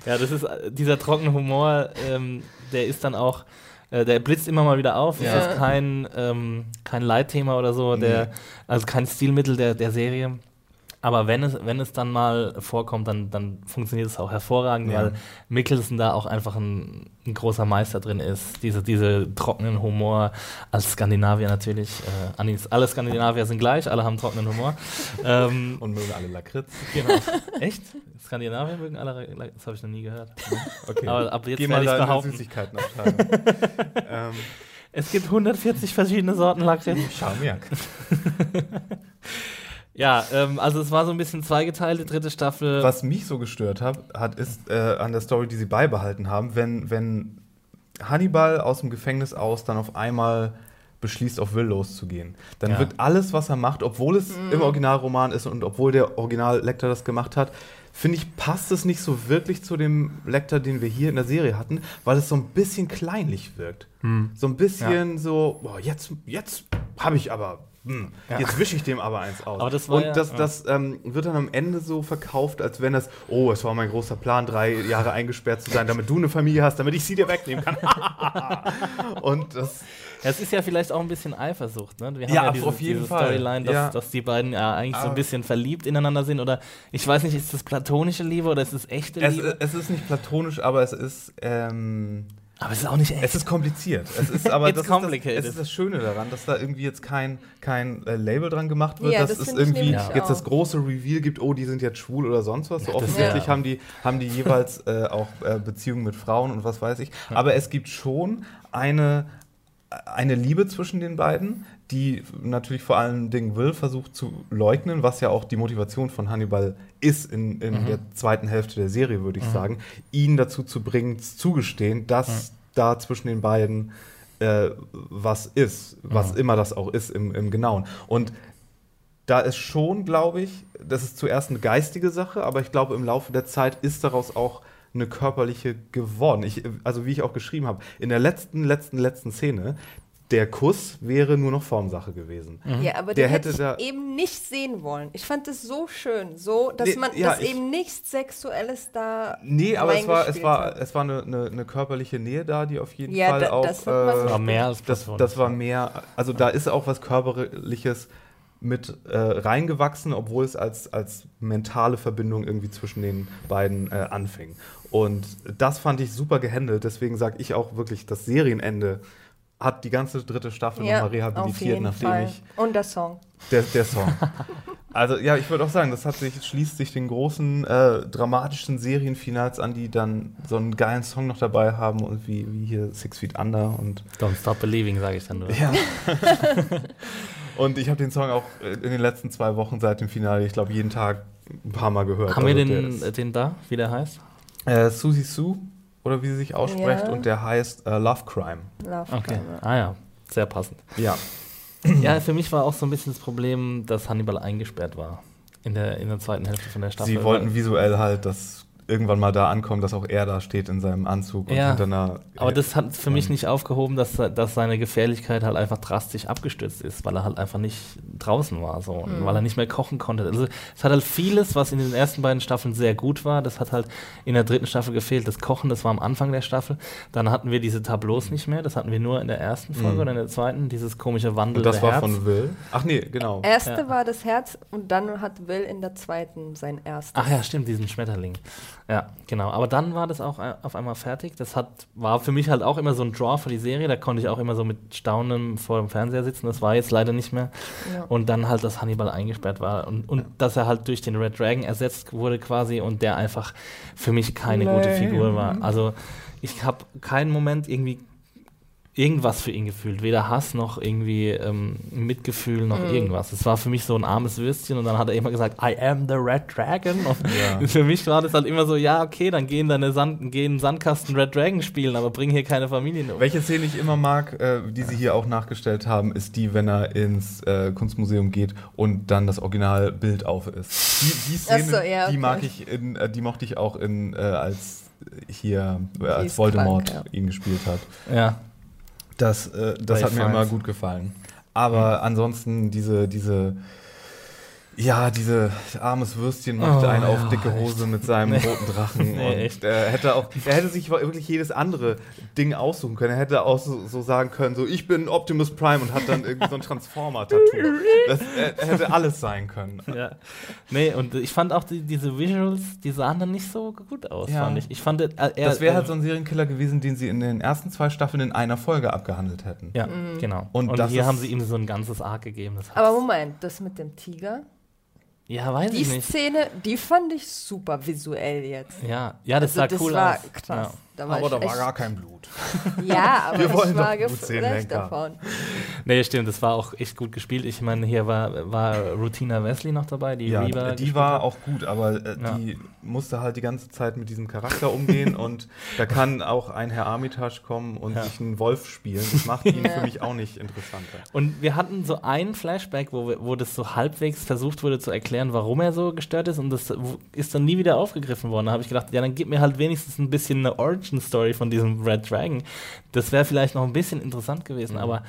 Ja, das ist äh, dieser trockene Humor, ähm, der ist dann auch, äh, der blitzt immer mal wieder auf. Ja. Das ist kein, ähm, kein Leitthema oder so, der, also kein Stilmittel der, der Serie. Aber wenn es, wenn es dann mal vorkommt, dann, dann funktioniert es auch hervorragend, Ja. weil Mickelson da auch einfach ein, ein großer Meister drin ist. Diese, diese trockenen Humor als Skandinavier natürlich. Äh, alle Skandinavier sind gleich, alle haben trockenen Humor. ähm, Und mögen alle Lakritz. genau. Echt? Skandinavier mögen alle, das habe ich noch nie gehört. Okay. Aber ab jetzt Geh mal da in Süßigkeitenabteilung. ähm, Es gibt 140 verschiedene Sorten Lakritz. Charmiak. Ja, ähm, also es war so ein bisschen zweigeteilt, die dritte Staffel. Was mich so gestört hat, hat ist äh, an der Story, die sie beibehalten haben, wenn, wenn Hannibal aus dem Gefängnis aus dann auf einmal beschließt, auf Will loszugehen. Dann Ja. wird alles, was er macht, obwohl es im Originalroman ist und obwohl der Original-Lecter das gemacht hat, finde ich, passt es nicht so wirklich zu dem Lecter, den wir hier in der Serie hatten, weil es so ein bisschen kleinlich wirkt. So ein bisschen so, boah, jetzt, jetzt habe ich aber, hm, jetzt wische ich dem aber eins aus. Aber das war und ja- das, ja. das ähm, wird dann am Ende so verkauft, als wenn das, oh, es war mein großer Plan, drei Jahre eingesperrt zu sein, damit du eine Familie hast, damit ich sie dir wegnehmen kann. und das, Ja, es ist ja vielleicht auch ein bisschen Eifersucht, ne? Wir haben Ja, ja, diese, auf jeden diese Fall. Storyline, dass, Ja. dass die beiden ja eigentlich so ein Aber- bisschen verliebt ineinander sind. Oder ich weiß nicht, ist das platonische Liebe oder ist das echte es, Liebe? es ist nicht platonisch, aber es ist, ähm, Aber es ist auch nicht echt. es ist kompliziert. Es ist aber das ist das, es ist das Schöne daran, dass da irgendwie jetzt kein, kein äh, Label dran gemacht wird, Ja, dass das es irgendwie jetzt das große Reveal gibt, oh, die sind jetzt schwul oder sonst was. So offensichtlich ja. haben, die, haben die jeweils äh, auch äh, Beziehungen mit Frauen und was weiß ich. Aber es gibt schon eine, eine Liebe zwischen den beiden, die natürlich vor allen Dingen Will versucht zu leugnen, was ja auch die Motivation von Hannibal ist in, in der zweiten Hälfte der Serie, würde ich sagen, ihn dazu zu bringen, zugestehen, dass da zwischen den beiden äh, was ist, was immer das auch ist im, im Genauen. Und da ist schon, glaube ich, das ist zuerst eine geistige Sache, aber ich glaube, im Laufe der Zeit ist daraus auch eine körperliche geworden. Ich, also wie ich auch geschrieben habe, in der letzten, letzten, letzten Szene, der Kuss wäre nur noch Formsache gewesen. Ja, aber Der den hätte hätte ich da- eben nicht sehen wollen. Ich fand es so schön, so, dass Nee, man, ja, dass ich- eben nichts Sexuelles da Nee, aber es war, es war, es war eine, eine, eine körperliche Nähe da, die auf jeden Ja, Fall da- auch. das äh, war mehr als das, das war mehr, also da ist auch was Körperliches mit äh, reingewachsen, obwohl es als, als mentale Verbindung irgendwie zwischen den beiden äh, anfing. Und das fand ich super gehandelt, deswegen sage ich auch wirklich, das Serienende hat die ganze dritte Staffel ja, nochmal rehabilitiert, nachdem Fall. ich Und der Song. der, der Song. Also ja, ich würde auch sagen, das hat sich, schließt sich den großen äh, dramatischen Serienfinals an, die dann so einen geilen Song noch dabei haben und wie, wie hier Six Feet Under und Don't stop believing, sage ich dann nur. ja. und ich habe den Song auch in den letzten zwei Wochen seit dem Finale, ich glaube, jeden Tag ein paar Mal gehört. Haben wir Also der den, den da, wie der heißt? äh, Susie Sue oder wie sie sich ausspricht Ja. und der heißt äh, Love Crime. Love Okay. Crime. Ah ja, sehr passend. Ja. Ja, für mich war auch so ein bisschen das Problem, dass Hannibal eingesperrt war. In der, in der zweiten Hälfte von der Staffel. Sie wollten visuell halt, dass irgendwann mal da ankommen, dass auch er da steht in seinem Anzug und Ja, hinter einer Aber das hat für mich nicht aufgehoben, dass, dass seine Gefährlichkeit halt einfach drastisch abgestürzt ist, weil er halt einfach nicht draußen war so und weil er nicht mehr kochen konnte. Also es hat halt vieles, was in den ersten beiden Staffeln sehr gut war, das hat halt in der dritten Staffel gefehlt. Das Kochen, das war am Anfang der Staffel. Dann hatten wir diese Tableaus nicht mehr, das hatten wir nur in der ersten Folge Mhm. oder in der zweiten, dieses komische Wandel Und das war Herz. von Will. Ach nee, genau. Erste Ja. war das Herz und dann hat Will in der zweiten sein erstes. Ach ja, stimmt, diesen Schmetterling. Ja, genau. Aber dann war das auch äh, auf einmal fertig. Das hat, war für mich halt auch immer so ein Draw für die Serie. Da konnte ich auch immer so mit Staunen vor dem Fernseher sitzen. Das war jetzt leider nicht mehr. Ja. Und dann halt, dass Hannibal eingesperrt war. Und, und dass er halt durch den Red Dragon ersetzt wurde quasi und der einfach für mich keine gute Figur war. Also ich habe keinen Moment irgendwie irgendwas für ihn gefühlt. Weder Hass noch irgendwie ähm, Mitgefühl noch irgendwas. Es war für mich so ein armes Würstchen und dann hat er immer gesagt, I am the Red Dragon. Und für mich war das halt immer so, ja, okay, dann geh in deine Sand, geh in den Sandkasten Red Dragon spielen, aber bring hier keine Familien um. Welche Szene ich immer mag, äh, die sie hier auch nachgestellt haben, ist die, wenn er ins äh, Kunstmuseum geht und dann das Originalbild auf ist. Die, die Szene, so, ja, die okay. mag ich in, äh, die mochte ich auch in, äh, als hier, äh, als Voldemort krank, ihn gespielt hat. Ja. Das, äh, das hat mir immer gut gefallen. Aber ansonsten diese, diese, ja, diese armes Würstchen macht Oh, einen auf ja, dicke Hose mit seinem roten Drachen. Nee, und echt. er hätte auch, er hätte sich wirklich jedes andere Ding aussuchen können. Er hätte auch so, so sagen können, so ich bin Optimus Prime und hat dann irgendwie so ein Transformer-Tattoo. Das er, hätte alles sein können. ja. Nee, und ich fand auch die, diese Visuals, die sahen dann nicht so gut aus, Ja. fand ich. Ich fand, äh, er, Das wäre halt äh, so ein Serienkiller gewesen, den sie in den ersten zwei Staffeln in einer Folge abgehandelt hätten. Ja, genau. Und Und, hier haben sie ihm so ein ganzes Arc gegeben. Aber Moment, das mit dem Tiger, ja, weiß die ich nicht. Szene, die fand ich super visuell jetzt. Ja, ja, das Also sah das cool war aus. krass. Ja. Da war Aber da war gar kein Blut. Ja, aber Wir wollen ich war geflasht davon. Nee, stimmt, das war auch echt gut gespielt. Ich meine, hier war, war Rutina Wesley noch dabei, die Ja, Reba die war hat. auch gut, aber äh, Ja. die musste halt die ganze Zeit mit diesem Charakter umgehen und da kann auch ein Herr Armitage kommen und Ja. sich einen Wolf spielen. Das macht ihn für mich auch nicht interessanter. Und wir hatten so einen Flashback, wo, wir, wo das so halbwegs versucht wurde zu erklären, warum er so gestört ist und das ist dann nie wieder aufgegriffen worden. Da habe ich gedacht, ja, dann gib mir halt wenigstens ein bisschen eine Origin-Story von diesem Red Dragon. Das wäre vielleicht noch ein bisschen interessant gewesen, aber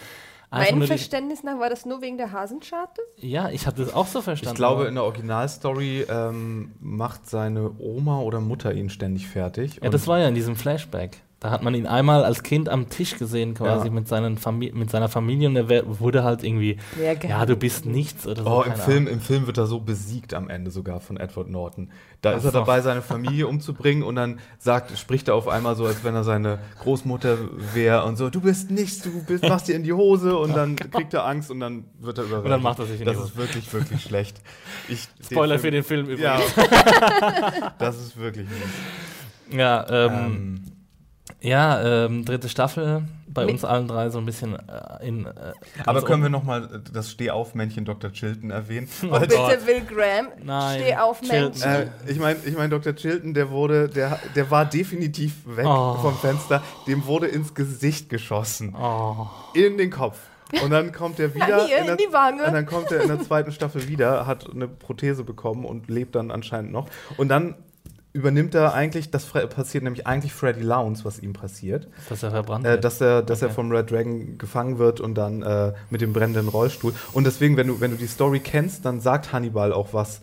Meinem nur die, Verständnis nach war das nur wegen der Hasenscharte? Ja, ich habe das auch so verstanden. Ich glaube, aber- in der Originalstory ähm, macht seine Oma oder Mutter ihn ständig fertig. Ja, das war ja in diesem Flashback. Da hat man ihn einmal als Kind am Tisch gesehen, quasi Ja. mit, seinen Fami mit seiner Familie und er wurde halt irgendwie, Ja, ja, du bist nichts oder so. Oh, im Film, Ahnung. im Film wird er so besiegt am Ende sogar von Edward Norton. Da Ach ist er so. dabei, seine Familie umzubringen und dann sagt, spricht er auf einmal so, als wenn er seine Großmutter wäre und so, du bist nichts, du bist, machst dir in die Hose und dann kriegt er Angst und dann wird er überwältigt. dann macht er sich in die Das Hose. ist wirklich, wirklich schlecht. Ich, Spoiler für den Film. Film Ja. übrigens. das ist wirklich mies. Ja, ähm, Ähm, ja ähm, dritte Staffel, bei uns allen drei so ein bisschen äh, in. Äh, aber können wir nochmal das Stehaufmännchen Dr. Chilton erwähnen? Oh Bitte Gott. Will Graham, Nein, steh auf Chilton. Menschen. Äh, ich meine, ich mein, Dr. Chilton, der wurde, der, der war definitiv weg Oh. vom Fenster. Dem wurde ins Gesicht geschossen. Oh, In den Kopf. Und dann kommt er wieder. Hier, in der, die Wange. Und dann kommt er in der zweiten Staffel wieder, hat eine Prothese bekommen und lebt dann anscheinend noch. Und dann übernimmt er eigentlich, das passiert nämlich eigentlich Freddy Lounce, was ihm passiert. dass er verbrannt Äh, wird. dass er, dass er Okay. vom Red Dragon gefangen wird und dann äh, mit dem brennenden Rollstuhl. Und deswegen, wenn du, wenn du die Story kennst, dann sagt Hannibal auch was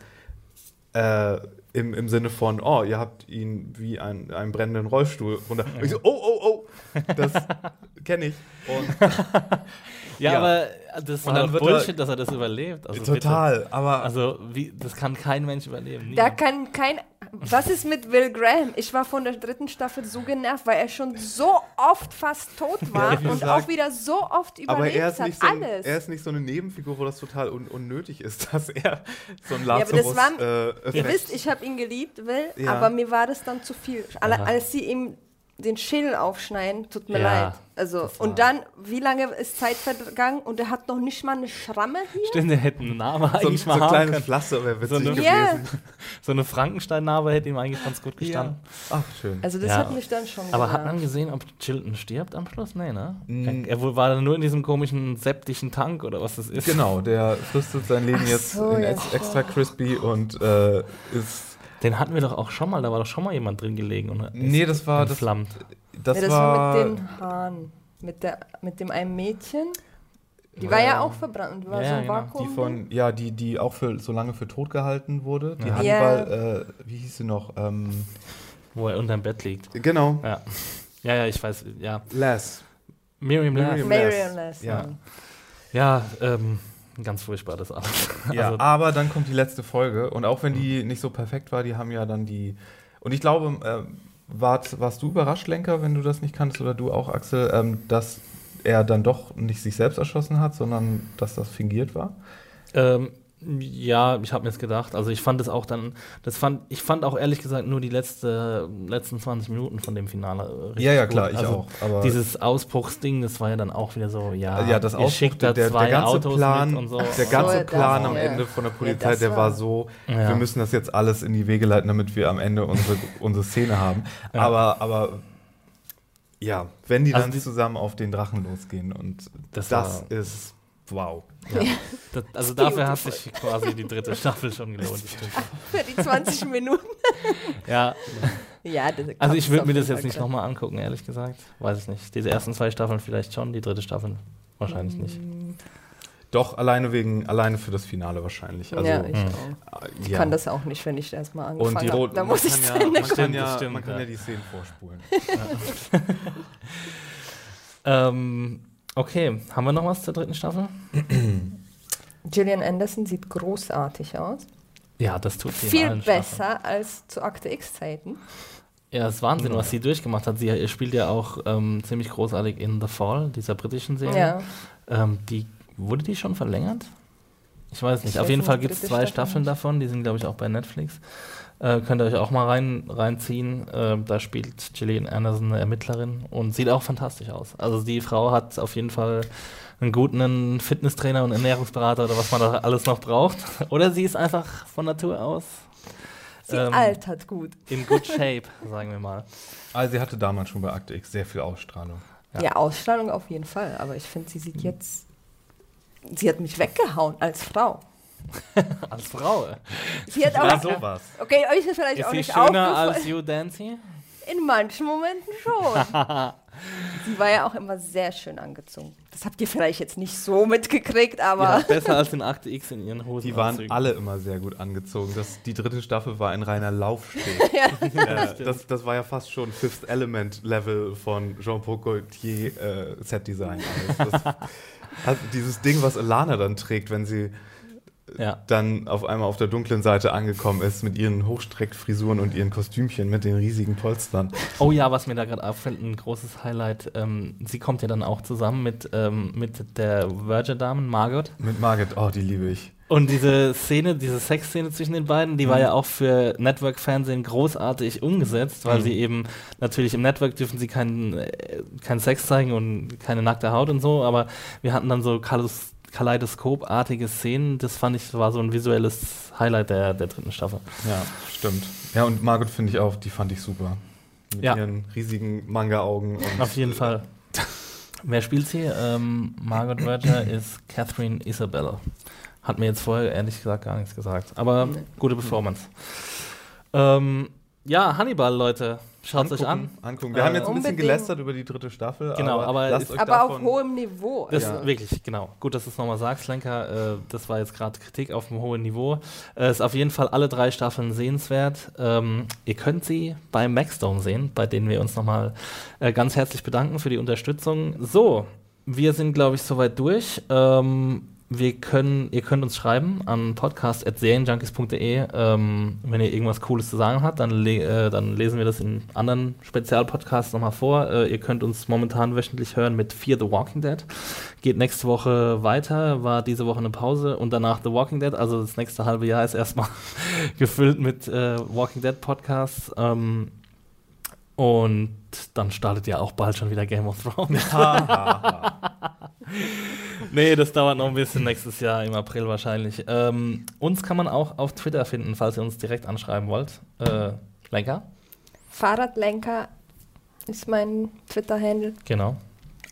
äh, im, im Sinne von, oh, ihr habt ihn wie ein, einen brennenden Rollstuhl runter. Und ich so, oh, oh, oh, das kenne ich. Und ja, ja. aber das Und war wird er- Bullshit, dass er das überlebt. Also total, aber Bitte. Also, wie, das kann kein Mensch überleben. Da niemand. kann kein. Was ist mit Will Graham? Ich war von der dritten Staffel so genervt, weil er schon so oft fast tot war wie und gesagt, auch wieder so oft aber überlebt er ist, hat. nicht so ein, Alles. er ist nicht so eine Nebenfigur, wo das total un unnötig ist, dass er so ein aber das Lazarus war- äh, Ihr wisst, ich habe ihn geliebt, Will, Ja. aber mir war das dann zu viel. Als sie ihm den Schädel aufschneiden, tut mir Ja, leid. Also, und dann, wie lange ist Zeit vergangen und er hat noch nicht mal eine Schramme hier? Stimmt, der hätte einen Namen so, ein- eigentlich so mal ein kleines können. Pflaster wäre witzig So eine- gewesen. Ja, So eine Frankenstein-Narbe hätte ihm eigentlich ganz gut gestanden. Ach, schön. also das Ja. hat mich dann schon Aber hat man gesehen, ob Chilton stirbt am Schluss? Nee, ne? Mm. Er, er war dann nur in diesem komischen septischen Tank oder was das ist. Genau, der fristet sein Leben Ach jetzt so, in ja, ex extra crispy und äh, ist. Den hatten wir doch auch schon mal, da war doch schon mal jemand drin gelegen und Nee, das war das, entflammt. das, ja, das war. war mit den Haaren. Mit, der, mit dem einen Mädchen. Die war ja auch verbrannt und war Ja, so ein genau. Vakuum. die von, ja, die, die auch für so lange für tot gehalten wurde. Die Ja. Hannibal, äh, wie hieß sie noch? Ähm, Wo er unterm Bett liegt. genau, Ja. Ja, ja, ich weiß, ja. Les. Miriam Lass. Miriam. Lass. Ja. Ja, ähm, ganz furchtbar das alles. Ja, Also, aber dann kommt die letzte Folge und auch wenn die nicht so perfekt war, die haben ja dann die Und ich glaube, äh, wart, warst du überrascht, Lenker, wenn du das nicht kanntest, oder du auch, Axel, ähm, dass er dann doch nicht sich selbst erschossen hat, sondern dass das fingiert war? Ähm, ja, ich habe mir das gedacht. Also ich fand es auch dann, das fand, ich fand auch ehrlich gesagt nur die letzte, letzten 20 Minuten von dem Finale äh, richtig Ja, ja, klar, gut. ich also auch, aber- dieses Ausbruchsding, das war ja dann auch wieder so, ja, ja, das ihr schickt da der, zwei der ganze Autos Plan, mit und so. der ganze So, Plan am ja. Ende von der Polizei, das der war war- so, Ja. wir müssen das jetzt alles in die Wege leiten, damit wir am Ende unsere, unsere Szene haben. Ja. Aber, aber ja, wenn die Also dann die- zusammen auf den Drachen losgehen und Das das, war- ist wow. Ja. Das, also dafür hat sich quasi die dritte Staffel schon gelohnt. Für die 20 Minuten. Ja, Ja, das also ich würde mir das jetzt nicht nochmal angucken, ehrlich gesagt. Weiß ich nicht. Diese ersten zwei Staffeln vielleicht schon, die dritte Staffel wahrscheinlich nicht. Doch, alleine wegen, alleine für das Finale wahrscheinlich. Also, ja, ich Hm. auch. äh, Ich ja. kann das auch nicht, wenn ich das erstmal angefangen Und die roten, Da muss man ich ja, man kann Stimmt, ja, stimmt, man kann ja. ja die Szenen vorspulen. Ähm, okay, haben wir noch was zur dritten Staffel? Gillian Anderson sieht großartig aus. Ja, das tut sie in Viel allen Staffeln. besser als zu Akte X-Zeiten. Ja, es ist Wahnsinn, was sie durchgemacht hat. Sie ihr spielt ja auch ähm, ziemlich großartig in The Fall, dieser britischen Serie. Ja. Ähm, die, wurde die schon verlängert? Ich weiß nicht. Ich Auf jeden Fall gibt es zwei Staffel Staffeln nicht. davon. Die sind, glaube ich, auch bei Netflix. Äh, könnt ihr euch auch mal rein, reinziehen. Äh, da spielt Gillian Anderson eine Ermittlerin und sieht auch fantastisch aus. Also die Frau hat auf jeden Fall einen guten Fitnesstrainer und Ernährungsberater oder was man da alles noch braucht. Oder sie ist einfach von Natur aus Sie Ähm, altert gut. in good shape, sagen wir mal. Also sie hatte damals schon bei Akte X sehr viel Ausstrahlung. Ja. Ja. Ausstrahlung auf jeden Fall. Aber ich finde, sie sieht jetzt. Sie hat mich weggehauen als Frau. Als Frau. Sie hat Ja, auch. sowas. Okay, euch ist vielleicht Ist auch sie nicht schöner aufgefallen. als You Dancy? In manchen Momenten schon. sie war ja auch immer sehr schön angezogen. Das habt ihr vielleicht jetzt nicht so mitgekriegt, aber. Ja, besser als in Akte X in ihren Hosen. Die waren alle immer sehr gut angezogen. Das, die dritte Staffel war ein reiner Laufsteg. äh, das, das war ja fast schon Fifth Element Level von Jean-Paul Gaultier äh, Set-Design. alles. Das, hat dieses Ding, was Alana dann trägt, wenn sie Ja. dann auf einmal auf der dunklen Seite angekommen ist mit ihren Hochstreckfrisuren und ihren Kostümchen mit den riesigen Polstern. Oh ja, was mir da gerade auffällt, ein großes Highlight. Ähm, sie kommt ja dann auch zusammen mit, ähm, mit der Virgin-Dame, Margot. Mit Margit, oh, die liebe ich. Und diese Szene, diese Sexszene zwischen den beiden, die war ja auch für Network-Fernsehen großartig umgesetzt, weil Mhm. sie eben natürlich im Network dürfen sie keinen äh, keinen Sex zeigen und keine nackte Haut und so, aber wir hatten dann so Kalos Kaleidoskop-artige Szenen. Das fand ich war so ein visuelles Highlight der, der dritten Staffel. Ja, stimmt. Ja, und Margot finde ich auch, die fand ich super. Mit Ja. ihren riesigen Manga-Augen. Auf jeden Fall. Wer spielt sie? Ähm, Margot Verger ist Catherine Isabella. Hat mir jetzt vorher ehrlich gesagt gar nichts gesagt. Aber Nee. gute Performance. Ähm, ja, Hannibal, Leute. Schaut euch an. Angucken. Wir Äh, haben jetzt ein bisschen gelästert über die dritte Staffel. Genau, aber lasst ist- euch aber auf hohem Niveau. Das also. wirklich, genau. Gut, dass du es nochmal sagst, Lenker. Äh, das war jetzt gerade Kritik auf einem hohen Niveau. Äh, ist auf jeden Fall alle drei Staffeln sehenswert. Ähm, ihr könnt sie bei Maxdome sehen, bei denen wir uns nochmal äh, ganz herzlich bedanken für die Unterstützung. So, wir sind, glaube ich, soweit durch. Ähm, wir können, ihr könnt uns schreiben an podcast.serienjunkies.de, ähm, wenn ihr irgendwas Cooles zu sagen habt, dann, le äh, dann lesen wir das in anderen Spezialpodcasts nochmal vor. Äh, ihr könnt uns momentan wöchentlich hören mit Fear the Walking Dead. Geht nächste Woche weiter, war diese Woche eine Pause und danach The Walking Dead. Also das nächste halbe Jahr ist erstmal gefüllt mit äh, Walking Dead Podcasts. Ähm, und dann startet ja auch bald schon wieder Game of Thrones. nee, das dauert noch ein bisschen nächstes Jahr, im April wahrscheinlich. Ähm, uns kann man auch auf Twitter finden, falls ihr uns direkt anschreiben wollt. Äh, Lenker? Fahrradlenker ist mein Twitter-Handle. Genau.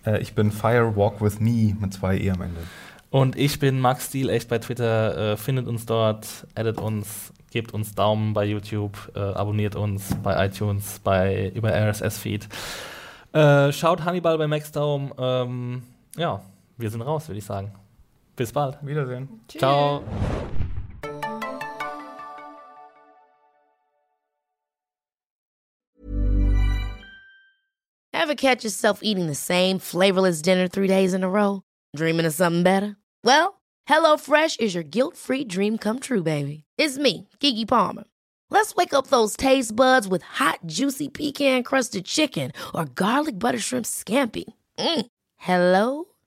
Äh, ich bin Fire Walk with Me mit zwei E am Ende. Und ich bin Max Stiel, echt bei Twitter. Äh, findet uns dort, addet uns, gebt uns Daumen bei YouTube, äh, abonniert uns bei iTunes, bei über RSS-Feed. Äh, schaut Hannibal bei Maxdome. Ähm, ja, wir sind raus, würde ich sagen. Bis bald. Wiedersehen. Ciao. Ever catch yourself eating the same flavorless dinner three days in a row? Dreaming of something better? Well, HelloFresh is your guilt free dream come true, baby. It's me, Kiki Palmer. Let's wake up those taste buds with hot, juicy pecan crusted chicken or garlic butter shrimp scampi. Mm. Hello